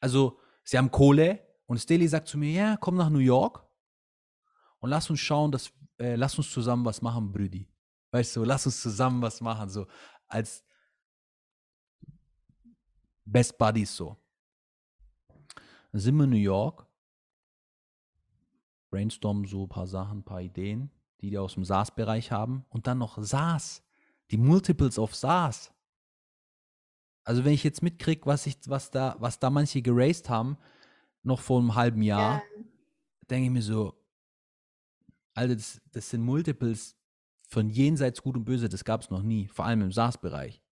Also, sie haben Kohle und Staley sagt zu mir, ja, komm nach New York und lass uns schauen, dass, äh, lass uns zusammen was machen, Brüdi. Weißt du, lass uns zusammen was machen, so als Best Buddies so. Dann sind wir in New York, brainstormen so ein paar Sachen, ein paar Ideen, die die aus dem SaaS-Bereich haben und dann noch SaaS, die Multiples of SaaS. Also wenn ich jetzt mitkriege, was was da, was da manche geraced haben, noch vor einem halben Jahr, ja. denke ich mir so, Alter, das, das sind Multiples von jenseits Gut und Böse, das gab es noch nie, vor allem im SaaS-Bereich.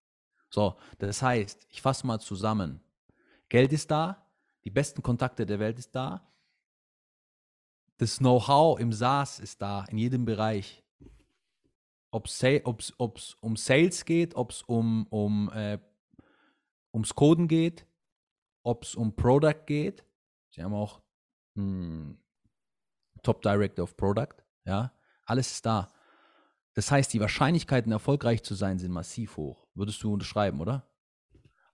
So, das heißt, ich fasse mal zusammen. Geld ist da, die besten Kontakte der Welt ist da, das Know-how im SaaS ist da, in jedem Bereich. Ob es um Sales geht, ob es um, um, äh, ums Coden geht, ob es um Product geht. Sie haben auch hm, Top Director of Product. Ja, alles ist da. Das heißt, die Wahrscheinlichkeiten, erfolgreich zu sein, sind massiv hoch. Würdest du unterschreiben, oder?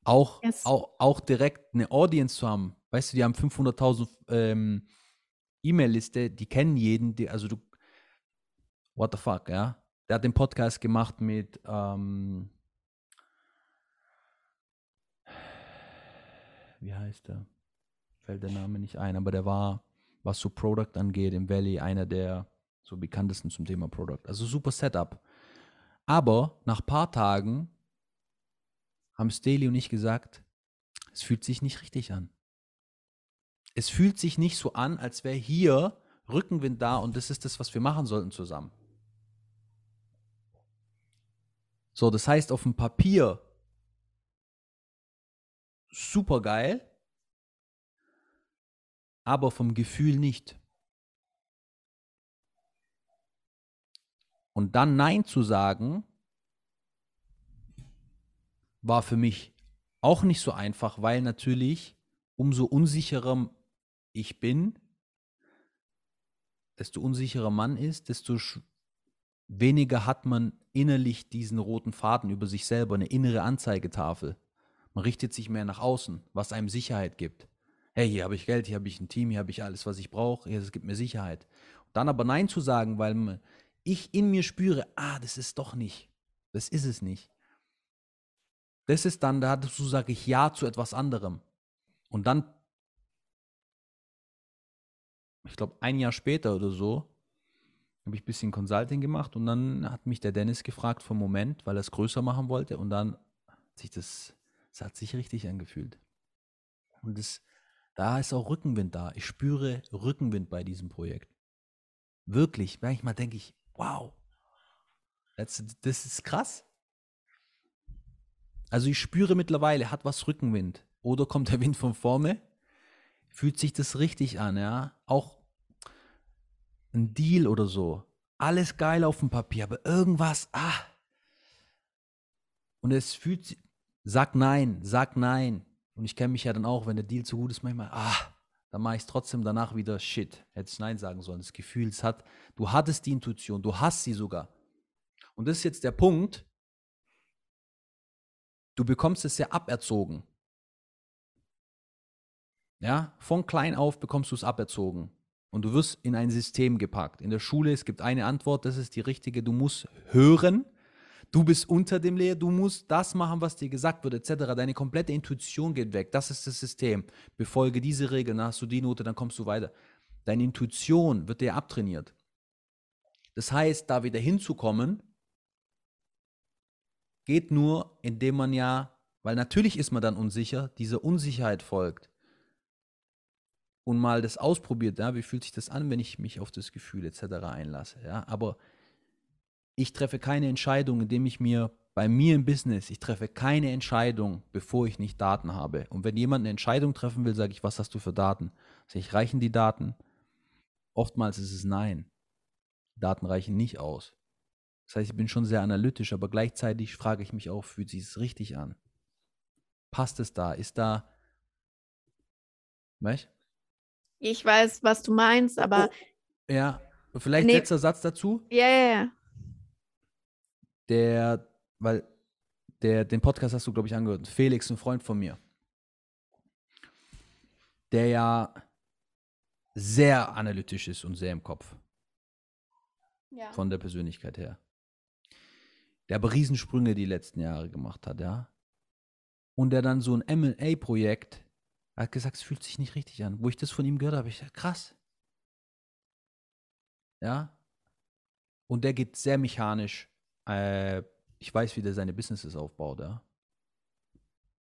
Auch, yes. auch, auch direkt eine Audience zu haben. Weißt du, die haben 500.000 ähm, E-Mail-Liste, die kennen jeden, die, also du, what the fuck, ja. Der hat den Podcast gemacht mit, ähm, wie heißt der? Fällt der Name nicht ein, aber der war, was so Product angeht, im Valley einer der so bekanntesten zum Thema Product. Also super Setup. Aber nach ein paar Tagen haben Staley und ich gesagt, es fühlt sich nicht richtig an. Es fühlt sich nicht so an, als wäre hier Rückenwind da und das ist das, was wir machen sollten zusammen. So, das heißt auf dem Papier super geil, aber vom Gefühl nicht. Und dann Nein zu sagen, war für mich auch nicht so einfach, weil natürlich umso unsicherer ich bin, desto unsicherer man ist, desto weniger hat man innerlich diesen roten Faden über sich selber, eine innere Anzeigetafel. Man richtet sich mehr nach außen, was einem Sicherheit gibt. Hey, hier habe ich Geld, hier habe ich ein Team, hier habe ich alles, was ich brauche, das gibt mir Sicherheit. Dann aber Nein zu sagen, weil ich in mir spüre, ah, das ist doch nicht. Das ist es nicht. Das ist dann, dazu sage ich Ja zu etwas anderem. Und dann, ich glaube, ein Jahr später oder so, habe ich ein bisschen Consulting gemacht und dann hat mich der Dennis gefragt vom Moment, weil er es größer machen wollte und dann hat sich das, das hat sich richtig angefühlt. Und das, da ist auch Rückenwind da. Ich spüre Rückenwind bei diesem Projekt. Wirklich, manchmal denke ich, wow, das, das ist krass. Also ich spüre mittlerweile, hat was Rückenwind. Oder kommt der Wind von vorne? Fühlt sich das richtig an, ja? Auch ein Deal oder so. Alles geil auf dem Papier, aber irgendwas, ah. Und es fühlt sich, sag nein, sag nein. Und ich kenne mich ja dann auch, wenn der Deal zu gut ist, manchmal, ah, dann mache ich es trotzdem danach wieder Shit. Hätte ich Nein sagen sollen. Das Gefühl, es hat, du hattest die Intuition, du hast sie sogar. Und das ist jetzt der Punkt. Du bekommst es ja aberzogen. Ja, von klein auf bekommst du es aberzogen. Und du wirst in ein System gepackt. In der Schule, es gibt eine Antwort, das ist die richtige. Du musst hören. Du bist unter dem Lehrer, du musst das machen, was dir gesagt wird, etc. Deine komplette Intuition geht weg. Das ist das System. Befolge diese Regeln, dann hast du die Note, dann kommst du weiter. Deine Intuition wird dir abtrainiert. Das heißt, da wieder hinzukommen, geht nur, indem man ja, weil natürlich ist man dann unsicher, diese Unsicherheit folgt und mal das ausprobiert, ja, wie fühlt sich das an, wenn ich mich auf das Gefühl etc. einlasse, ja, aber ich treffe keine Entscheidung, indem ich mir bei mir im Business, ich treffe keine Entscheidung, bevor ich nicht Daten habe. Und wenn jemand eine Entscheidung treffen will, sage ich, was hast du für Daten? Sage ich, reichen die Daten? Oftmals ist es nein. Daten reichen nicht aus. Das heißt, ich bin schon sehr analytisch, aber gleichzeitig frage ich mich auch, fühlt sich es richtig an? Passt es da? Ist da. Weißt Ich weiß, was du meinst, aber. Oh, ja, vielleicht nee. letzter Satz dazu. Ja, ja, ja. Der, weil der, den Podcast hast du, glaube ich, angehört. Felix, ein Freund von mir. Der ja sehr analytisch ist und sehr im Kopf. Ja. Von der Persönlichkeit her der aber Riesensprünge die letzten Jahre gemacht hat, ja. Und der dann so ein MA-Projekt, hat gesagt, es fühlt sich nicht richtig an. Wo ich das von ihm gehört habe, ich dachte, krass. Ja. Und der geht sehr mechanisch. Äh, ich weiß, wie der seine Businesses aufbaut, ja.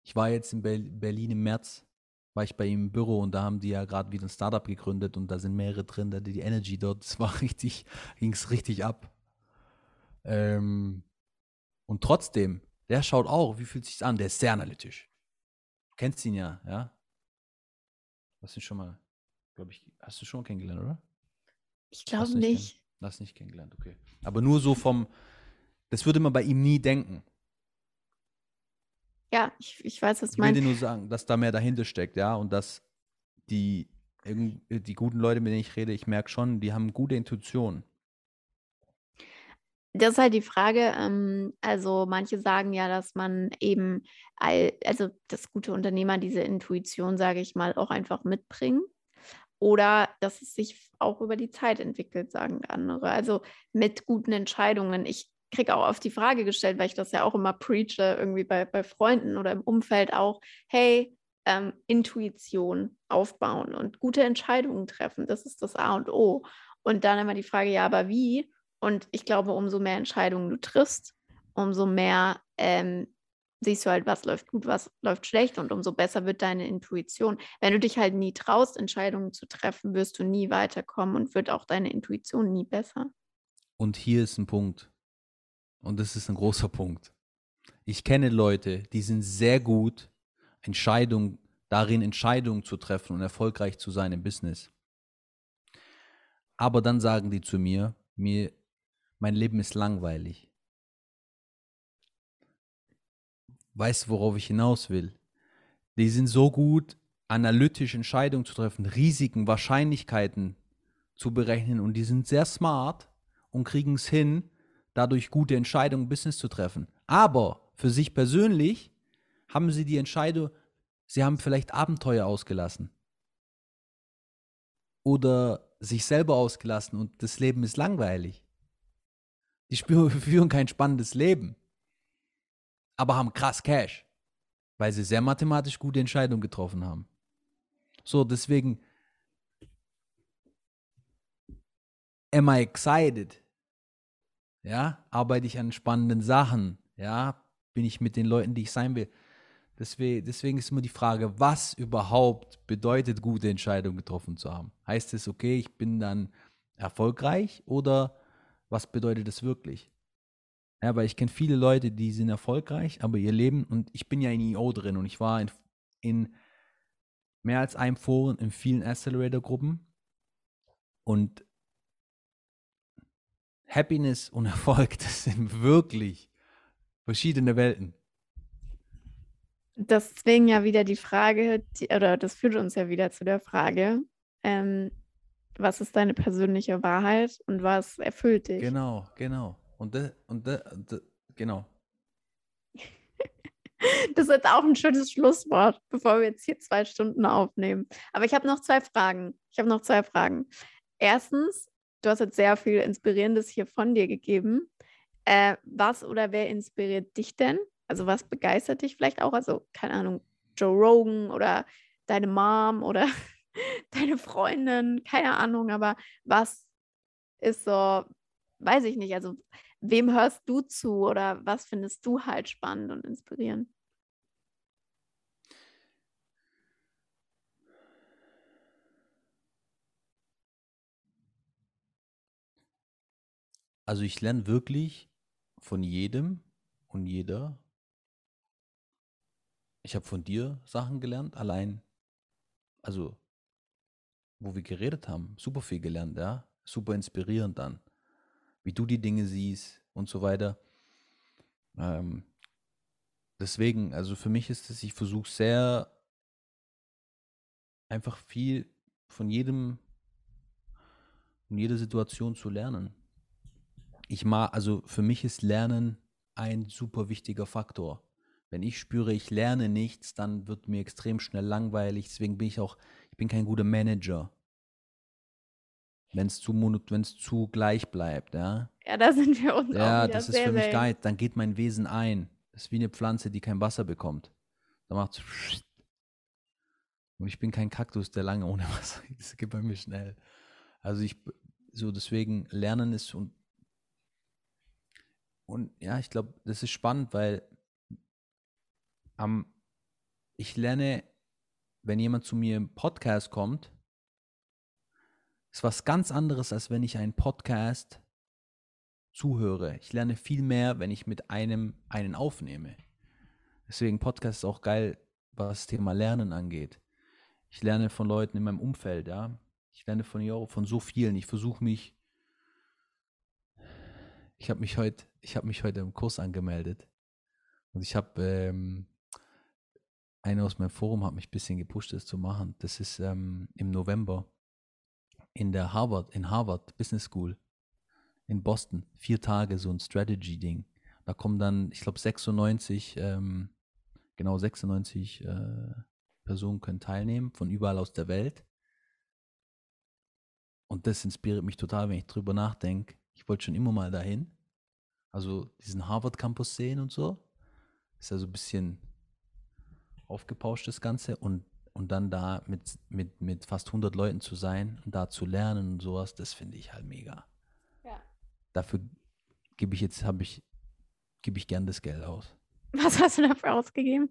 Ich war jetzt in Berlin im März, war ich bei ihm im Büro und da haben die ja gerade wieder ein Startup gegründet und da sind mehrere drin, da die Energy dort, das war *laughs* richtig, ging es richtig ab. Ähm, und trotzdem, der schaut auch, wie fühlt sich an? Der ist sehr analytisch. Du kennst ihn ja, ja? Hast du ihn schon mal, glaube ich, hast du schon mal kennengelernt, oder? Ich glaube nicht. Kenn hast nicht kennengelernt, okay. Aber nur so vom, das würde man bei ihm nie denken. Ja, ich, ich weiß, was du meinst. Ich will dir nur sagen, dass da mehr dahinter steckt, ja, und dass die, die guten Leute, mit denen ich rede, ich merke schon, die haben gute Intuition. Das ist halt die Frage. Ähm, also manche sagen ja, dass man eben, all, also dass gute Unternehmer diese Intuition, sage ich mal, auch einfach mitbringen. Oder dass es sich auch über die Zeit entwickelt, sagen andere. Also mit guten Entscheidungen. Ich kriege auch oft die Frage gestellt, weil ich das ja auch immer preache, irgendwie bei, bei Freunden oder im Umfeld auch, hey, ähm, Intuition aufbauen und gute Entscheidungen treffen, das ist das A und O. Und dann immer die Frage, ja, aber wie? Und ich glaube, umso mehr Entscheidungen du triffst, umso mehr ähm, siehst du halt, was läuft gut, was läuft schlecht und umso besser wird deine Intuition. Wenn du dich halt nie traust, Entscheidungen zu treffen, wirst du nie weiterkommen und wird auch deine Intuition nie besser. Und hier ist ein Punkt. Und das ist ein großer Punkt. Ich kenne Leute, die sind sehr gut, Entscheidungen, darin Entscheidungen zu treffen und erfolgreich zu sein im Business. Aber dann sagen die zu mir, mir mein Leben ist langweilig. Weißt du, worauf ich hinaus will? Die sind so gut, analytisch Entscheidungen zu treffen, Risiken, Wahrscheinlichkeiten zu berechnen und die sind sehr smart und kriegen es hin, dadurch gute Entscheidungen Business zu treffen. Aber für sich persönlich haben sie die Entscheidung, sie haben vielleicht Abenteuer ausgelassen oder sich selber ausgelassen und das Leben ist langweilig. Die *laughs* führen kein spannendes Leben, aber haben krass Cash, weil sie sehr mathematisch gute Entscheidungen getroffen haben. So, deswegen, am I excited? Ja, arbeite ich an spannenden Sachen? Ja, bin ich mit den Leuten, die ich sein will? Deswegen, deswegen ist immer die Frage, was überhaupt bedeutet, gute Entscheidungen getroffen zu haben? Heißt es, okay, ich bin dann erfolgreich oder was bedeutet das wirklich? Ja, weil ich kenne viele Leute, die sind erfolgreich, aber ihr Leben, und ich bin ja in EO drin und ich war in, in mehr als einem Forum, in vielen Accelerator-Gruppen und Happiness und Erfolg, *laughs* das sind wirklich verschiedene Welten. Deswegen ja wieder die Frage, die, oder das führt uns ja wieder zu der Frage, ähm, was ist deine persönliche Wahrheit und was erfüllt dich. Genau, genau. Und, de, und, de, de, genau. *laughs* Das ist jetzt auch ein schönes Schlusswort, bevor wir jetzt hier zwei Stunden aufnehmen. Aber ich habe noch zwei Fragen. Ich habe noch zwei Fragen. Erstens, du hast jetzt sehr viel Inspirierendes hier von dir gegeben. Äh, was oder wer inspiriert dich denn? Also was begeistert dich vielleicht auch? Also keine Ahnung, Joe Rogan oder deine Mom oder *laughs* deine Freundin, keine Ahnung, aber was ist so, weiß ich nicht, also wem hörst du zu oder was findest du halt spannend und inspirierend? Also ich lerne wirklich von jedem und jeder. Ich habe von dir Sachen gelernt, allein, also wo wir geredet haben, super viel gelernt, ja, super inspirierend dann, wie du die Dinge siehst und so weiter. Ähm, deswegen, also für mich ist es, ich versuche sehr einfach viel von jedem, von jeder Situation zu lernen. Ich mag, also für mich ist Lernen ein super wichtiger Faktor. Wenn ich spüre, ich lerne nichts, dann wird mir extrem schnell langweilig. Deswegen bin ich auch, ich bin kein guter Manager. Wenn es zu, wenn's zu gleich bleibt, ja. Ja, da sind wir uns Ja, das ist für mich geil. Dann geht mein Wesen ein. Das ist wie eine Pflanze, die kein Wasser bekommt. Da macht Und ich bin kein Kaktus, der lange ohne Wasser. *laughs* Das geht bei mir schnell. Also ich, so deswegen Lernen ist und und ja, ich glaube, das ist spannend, weil am, ich lerne, wenn jemand zu mir im Podcast kommt, ist was ganz anderes, als wenn ich einen Podcast zuhöre. Ich lerne viel mehr, wenn ich mit einem einen aufnehme. Deswegen Podcast ist auch geil, was das Thema Lernen angeht. Ich lerne von Leuten in meinem Umfeld, ja. Ich lerne von, von so vielen. Ich versuche mich. Ich habe mich heute, ich habe mich heute im Kurs angemeldet und ich habe ähm, einer aus meinem Forum hat mich ein bisschen gepusht, das zu machen. Das ist ähm, im November in der Harvard, in Harvard Business School in Boston. Vier Tage so ein Strategy-Ding. Da kommen dann, ich glaube, 96, ähm, genau 96 äh, Personen können teilnehmen von überall aus der Welt. Und das inspiriert mich total, wenn ich drüber nachdenke. Ich wollte schon immer mal dahin. Also diesen Harvard Campus sehen und so. Ist ja so ein bisschen aufgepauscht das Ganze und, und dann da mit, mit, mit fast 100 Leuten zu sein und da zu lernen und sowas, das finde ich halt mega. Ja. Dafür gebe ich jetzt, habe ich, gebe ich gern das Geld aus. Was hast du dafür ausgegeben?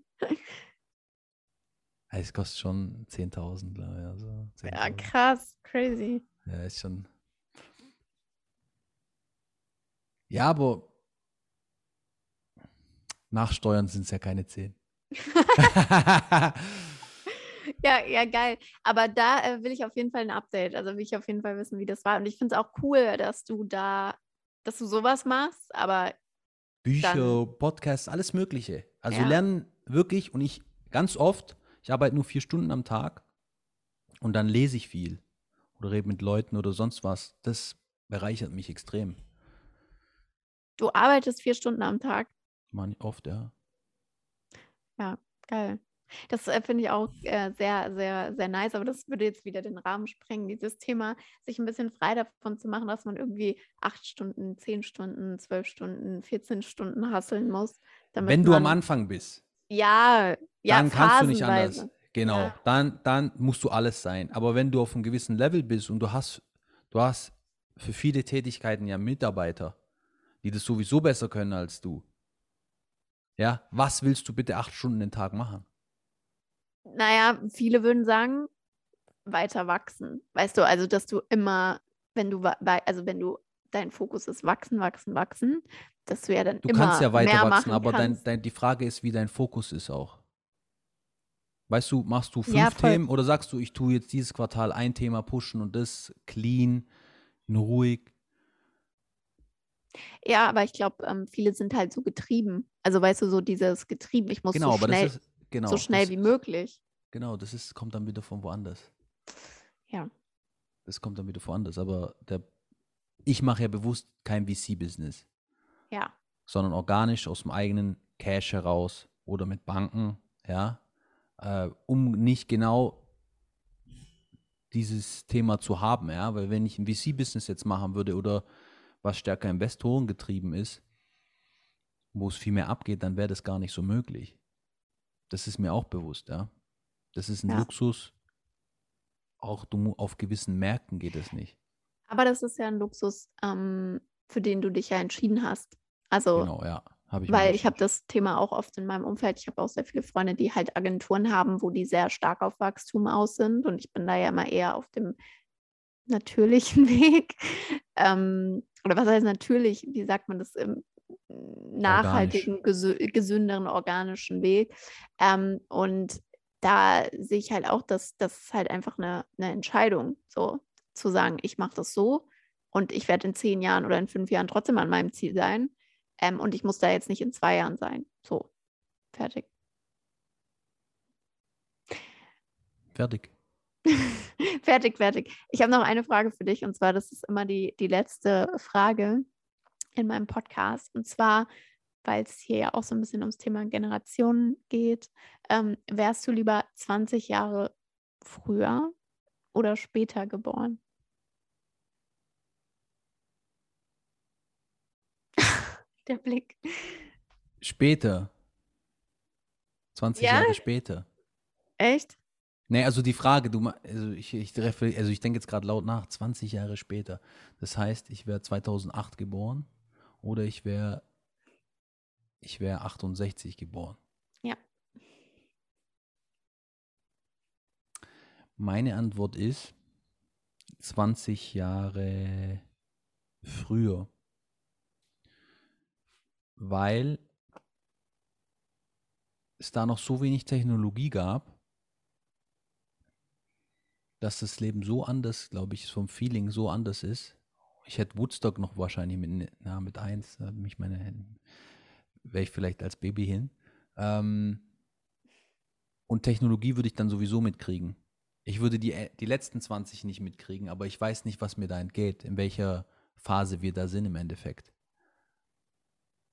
Es kostet schon 10.000, glaube ich. Also Ja, 10.000. krass, crazy. Ja, ist schon. Ja, aber nach Steuern sind es ja keine 10. *laughs* *laughs* Ja, ja, geil. Aber da äh, will ich auf jeden Fall ein Update. Also will ich auf jeden Fall wissen, wie das war. Und ich finde es auch cool, dass du da, dass du sowas machst. Aber Bücher, Dann- Podcasts, alles Mögliche. Also Ja. lernen wirklich und ich ganz oft, ich arbeite nur vier Stunden am Tag und dann lese ich viel oder rede mit Leuten oder sonst was. Das bereichert mich extrem. du arbeitest vier Stunden am Tag. Man oft, ja. Geil. Das äh, finde ich auch äh, sehr, sehr, sehr nice. Aber das würde jetzt wieder den Rahmen sprengen, dieses Thema, sich ein bisschen frei davon zu machen, dass man irgendwie acht Stunden, zehn Stunden, zwölf Stunden, 14 Stunden hasseln muss. Wenn du am Anfang bist, Ja, ja, dann kannst du nicht anders. Genau, Ja. dann, dann musst du alles sein. Aber wenn du auf einem gewissen Level bist und du hast, du hast für viele Tätigkeiten ja Mitarbeiter, die das sowieso besser können als du. Ja, was willst du bitte acht Stunden den Tag machen? Naja, viele würden sagen, weiter wachsen. Weißt du, also dass du immer, wenn du, also wenn du, dein Fokus ist wachsen, wachsen, wachsen, dass du ja dann Du immer kannst ja weiter mehr wachsen, machen aber dein, dein, die Frage ist, wie dein Fokus ist auch. Weißt du, machst du fünf Ja. Themen oder sagst du, ich tue jetzt dieses Quartal ein Thema pushen und das clean, ruhig? Ja, aber ich glaube, ähm, viele sind halt so getrieben. Also weißt du, so dieses getrieben, ich muss Genau, so schnell, ist genau, so schnell das, wie möglich. Genau, das ist, kommt dann wieder von woanders. Ja. Das kommt dann wieder woanders. Aber der, ich mache ja bewusst kein VC-Business, Ja. sondern organisch aus dem eigenen Cash heraus oder mit Banken, ja, äh, um nicht genau dieses Thema zu haben, ja, weil wenn ich ein VC-Business jetzt machen würde oder was stärker Investoren getrieben ist, wo es viel mehr abgeht, dann wäre das gar nicht so möglich. Das ist mir auch bewusst, ja. Das ist ein Ja. Luxus. Auch du, auf gewissen Märkten geht es nicht. Aber das ist ja ein Luxus, ähm, für den du dich ja entschieden hast. Also, Genau, ja. Ich weil ich habe das Thema auch oft in meinem Umfeld. Ich habe auch sehr viele Freunde, die halt Agenturen haben, wo die sehr stark auf Wachstum aus sind. Und ich bin da ja immer eher auf dem natürlichen *laughs* Weg. Ähm, oder was heißt natürlich? Wie sagt man das? Im nachhaltigen, gesü gesünderen, organischen Weg. Ähm, und da sehe ich halt auch, dass das halt einfach eine, eine Entscheidung, so zu sagen, ich mache das so und ich werde in zehn Jahren oder in fünf Jahren trotzdem an meinem Ziel sein. Ähm, und ich muss da jetzt nicht in zwei Jahren sein. So, fertig. Fertig. *laughs* fertig, fertig. Ich habe noch eine Frage für dich und zwar, das ist immer die, die letzte Frage in meinem Podcast. Und zwar, weil es hier ja auch so ein bisschen ums Thema Generationen geht, ähm, wärst du lieber 20 Jahre früher oder später geboren? *laughs* Der Blick. Später. 20 Ja? Jahre später. Echt? Nee, also die Frage, du, also ich, ich, also ich denke jetzt gerade laut nach, 20 Jahre später. Das heißt, ich wäre 2008 geboren oder ich wäre ich wäre 68 geboren. Ja. Meine Antwort ist 20 Jahre früher. Weil es da noch so wenig Technologie gab, dass das Leben so anders, glaube ich, vom Feeling so anders ist. Ich hätte Woodstock noch wahrscheinlich mit, na, mit eins, mich meine, wäre ich vielleicht als Baby hin. Ähm, und Technologie würde ich dann sowieso mitkriegen. Ich würde die, äh, die letzten 20 nicht mitkriegen, aber ich weiß nicht, was mir da entgeht, in welcher Phase wir da sind im Endeffekt.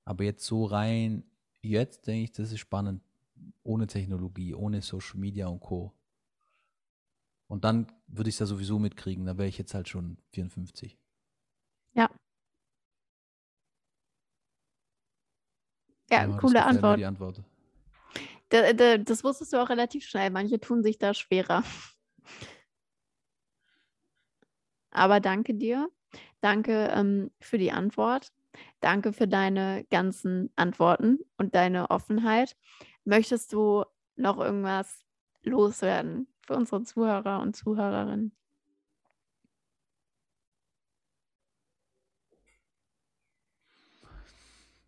Aber jetzt so rein, jetzt denke ich, das ist spannend. Ohne Technologie, ohne Social Media und Co. Und dann würde ich es ja sowieso mitkriegen. Da wäre ich jetzt halt schon 54. Ja. Ja, das coole mir, Antwort. Die Antwort. Da, da, das wusstest du auch relativ schnell. Manche tun sich da schwerer. Aber danke dir. Danke ähm, für die Antwort. Danke für deine ganzen Antworten und deine Offenheit. Möchtest du noch irgendwas loswerden für unsere Zuhörer und Zuhörerinnen?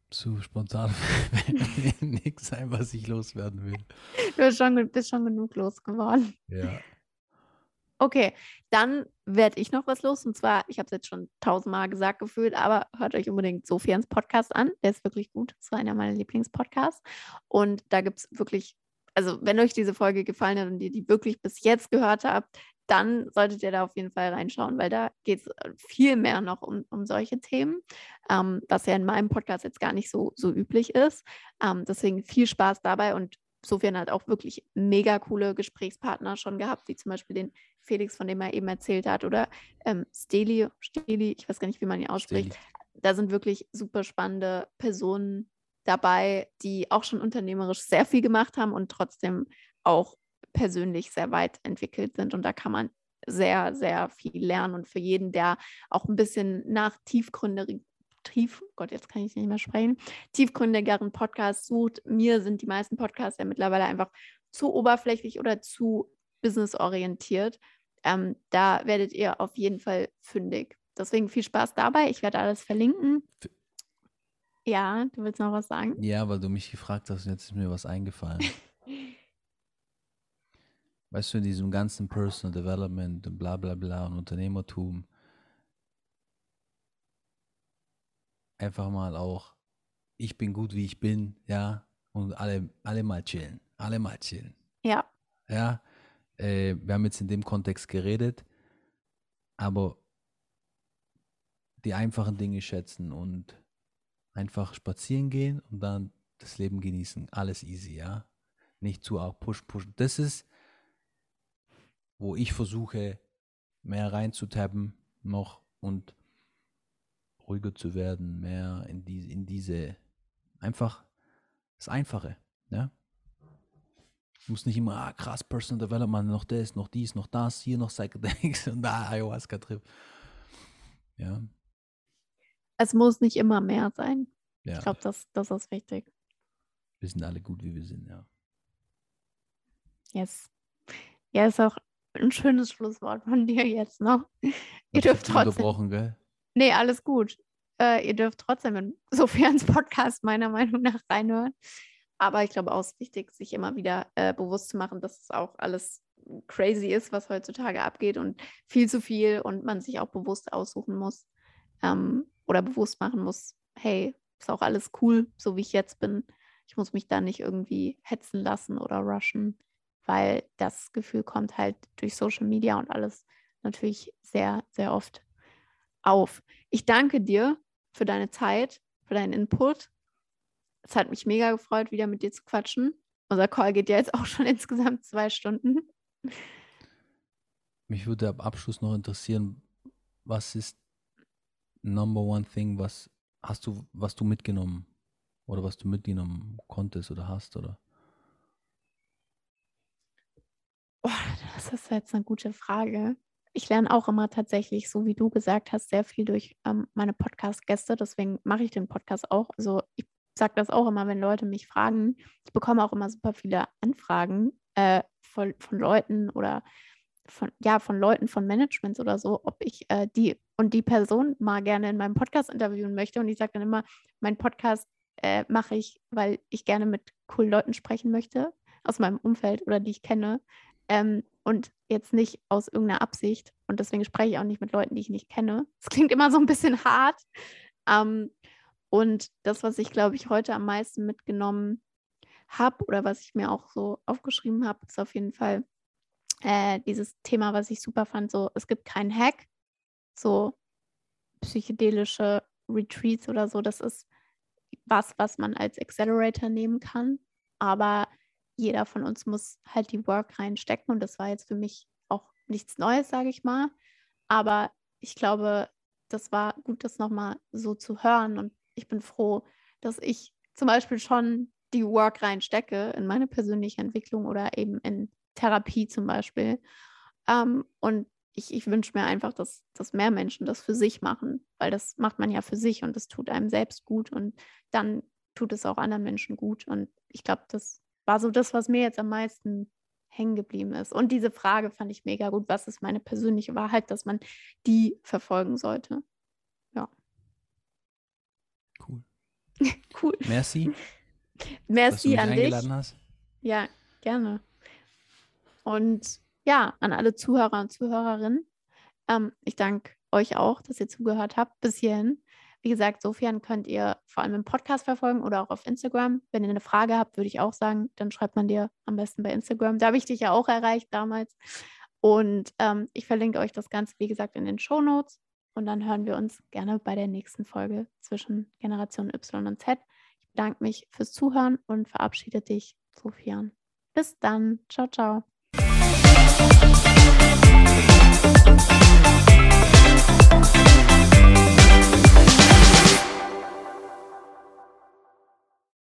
Zu spontan *laughs* nichts ein, was ich loswerden will. Du bist schon, bist schon genug losgeworden. Ja. Okay, dann werde ich noch was los. Und zwar, ich habe es jetzt schon tausendmal gesagt gefühlt, aber hört euch unbedingt Sofians Podcast an. Der ist wirklich gut. Das war einer meiner Lieblingspodcasts. Und da gibt es wirklich, also wenn euch diese Folge gefallen hat und ihr die wirklich bis jetzt gehört habt, dann solltet ihr da auf jeden Fall reinschauen, weil da geht es viel mehr noch um, um solche Themen, ähm, was ja in meinem Podcast jetzt gar nicht so, so üblich ist. Ähm, deswegen viel Spaß dabei und Sofian hat auch wirklich mega coole Gesprächspartner schon gehabt, wie zum Beispiel den Felix, von dem er eben erzählt hat, oder ähm, Steli, Steli, ich weiß gar nicht, wie man ihn ausspricht. Steli. Da sind wirklich super spannende Personen dabei, die auch schon unternehmerisch sehr viel gemacht haben und trotzdem auch persönlich sehr weit entwickelt sind. Und da kann man sehr, sehr viel lernen. Und für jeden, der auch ein bisschen nach tiefgründigen, tief, Gott, jetzt kann ich nicht mehr sprechen, tiefgründigeren Podcasts sucht, mir sind die meisten Podcasts ja mittlerweile einfach zu oberflächlich oder zu businessorientiert. Ähm, da werdet ihr auf jeden Fall fündig. Deswegen viel Spaß dabei. Ich werde alles verlinken. Ja, du willst noch was sagen? Ja, weil du mich gefragt hast und jetzt ist mir was eingefallen. *laughs* weißt du, in diesem ganzen Personal Development und bla bla bla und Unternehmertum einfach mal auch, ich bin gut, wie ich bin, ja, und alle, alle mal chillen, alle mal chillen. Ja, Ja, äh, wir haben jetzt in dem Kontext geredet, aber die einfachen Dinge schätzen und einfach spazieren gehen und dann das Leben genießen, alles easy, ja. Nicht zu arg push, push. Das ist, wo ich versuche, mehr reinzutappen noch und ruhiger zu werden, mehr in, die, in diese, einfach das Einfache, ja. Muss nicht immer, ah, krass, Personal Development, noch das, noch dies, noch das, hier noch Psychedelics *laughs* und da Ayahuasca-Trip. Ja. Es muss nicht immer mehr sein. ja. Ich glaube, das, das ist wichtig. Wir sind alle gut, wie wir sind, ja. Yes. Ja, ist auch ein schönes Schlusswort von dir jetzt noch. *laughs* Ihr dürft trotzdem. Unterbrochen, gell? Nee, alles gut. Äh, ihr dürft trotzdem in *laughs* Sophians Podcast meiner Meinung nach reinhören. Aber ich glaube auch, es ist wichtig, sich immer wieder äh, bewusst zu machen, dass es auch alles crazy ist, was heutzutage abgeht und viel zu viel und man sich auch bewusst aussuchen muss ähm, oder bewusst machen muss, hey, ist auch alles cool, so wie ich jetzt bin. Ich muss mich da nicht irgendwie hetzen lassen oder rushen, weil das Gefühl kommt halt durch Social Media und alles natürlich sehr, sehr oft auf. Ich danke dir für deine Zeit, für deinen Input. Es hat mich mega gefreut, wieder mit dir zu quatschen. Unser Call geht ja jetzt auch schon *laughs* insgesamt zwei Stunden. Mich würde am Abschluss noch interessieren, was ist Number One Thing, was hast du, was du mitgenommen oder was du mitgenommen konntest oder hast oder? Oh, das ist jetzt eine gute Frage. Ich lerne auch immer tatsächlich, so wie du gesagt hast, sehr viel durch ähm, meine Podcast-Gäste. Deswegen mache ich den Podcast auch. Also ich sage das auch immer, wenn Leute mich fragen. Ich bekomme auch immer super viele Anfragen äh, von, von Leuten oder von, ja, von Leuten von Managements oder so, ob ich äh, die und die Person mal gerne in meinem Podcast interviewen möchte. Und ich sage dann immer, mein Podcast äh, mache ich, weil ich gerne mit coolen Leuten sprechen möchte aus meinem Umfeld oder die ich kenne. Ähm, und jetzt nicht aus irgendeiner Absicht. Und deswegen spreche ich auch nicht mit Leuten, die ich nicht kenne. Das klingt immer so ein bisschen *laughs* hart. Ähm, und das, was ich, glaube ich, heute am meisten mitgenommen habe oder was ich mir auch so aufgeschrieben habe, ist auf jeden Fall äh, dieses Thema, was ich super fand. So, es gibt keinen Hack, so psychedelische Retreats oder so. Das ist was, was man als Accelerator nehmen kann. Aber jeder von uns muss halt die Work reinstecken. Und das war jetzt für mich auch nichts Neues, sage ich mal. Aber ich glaube, das war gut, das nochmal so zu hören. Und ich bin froh, dass ich zum Beispiel schon die Work reinstecke in meine persönliche Entwicklung oder eben in Therapie zum Beispiel. Ähm, und ich, ich wünsche mir einfach, dass, dass mehr Menschen das für sich machen, weil das macht man ja für sich und das tut einem selbst gut und dann tut es auch anderen Menschen gut. Und ich glaube, das war so das, was mir jetzt am meisten hängen geblieben ist. Und diese Frage fand ich mega gut. Was ist meine persönliche Wahrheit, dass man die verfolgen sollte? Ja. Cool. *laughs* cool. Merci, dass du Merci mich an dich. hast. Ja, gerne. Und ja, an alle Zuhörer und Zuhörerinnen. Ähm, ich danke euch auch, dass ihr zugehört habt bis hierhin. Wie gesagt, sofern könnt ihr vor allem im Podcast verfolgen oder auch auf Instagram. Wenn ihr eine Frage habt, würde ich auch sagen, dann schreibt man dir am besten bei Instagram. Da habe ich dich ja auch erreicht damals. Und ähm, ich verlinke euch das Ganze, wie gesagt, in den Show Notes. Und dann hören wir uns gerne bei der nächsten Folge zwischen Generation Y und Z. Ich bedanke mich fürs Zuhören und verabschiede dich, Sofian. Bis dann. Ciao, ciao. Thank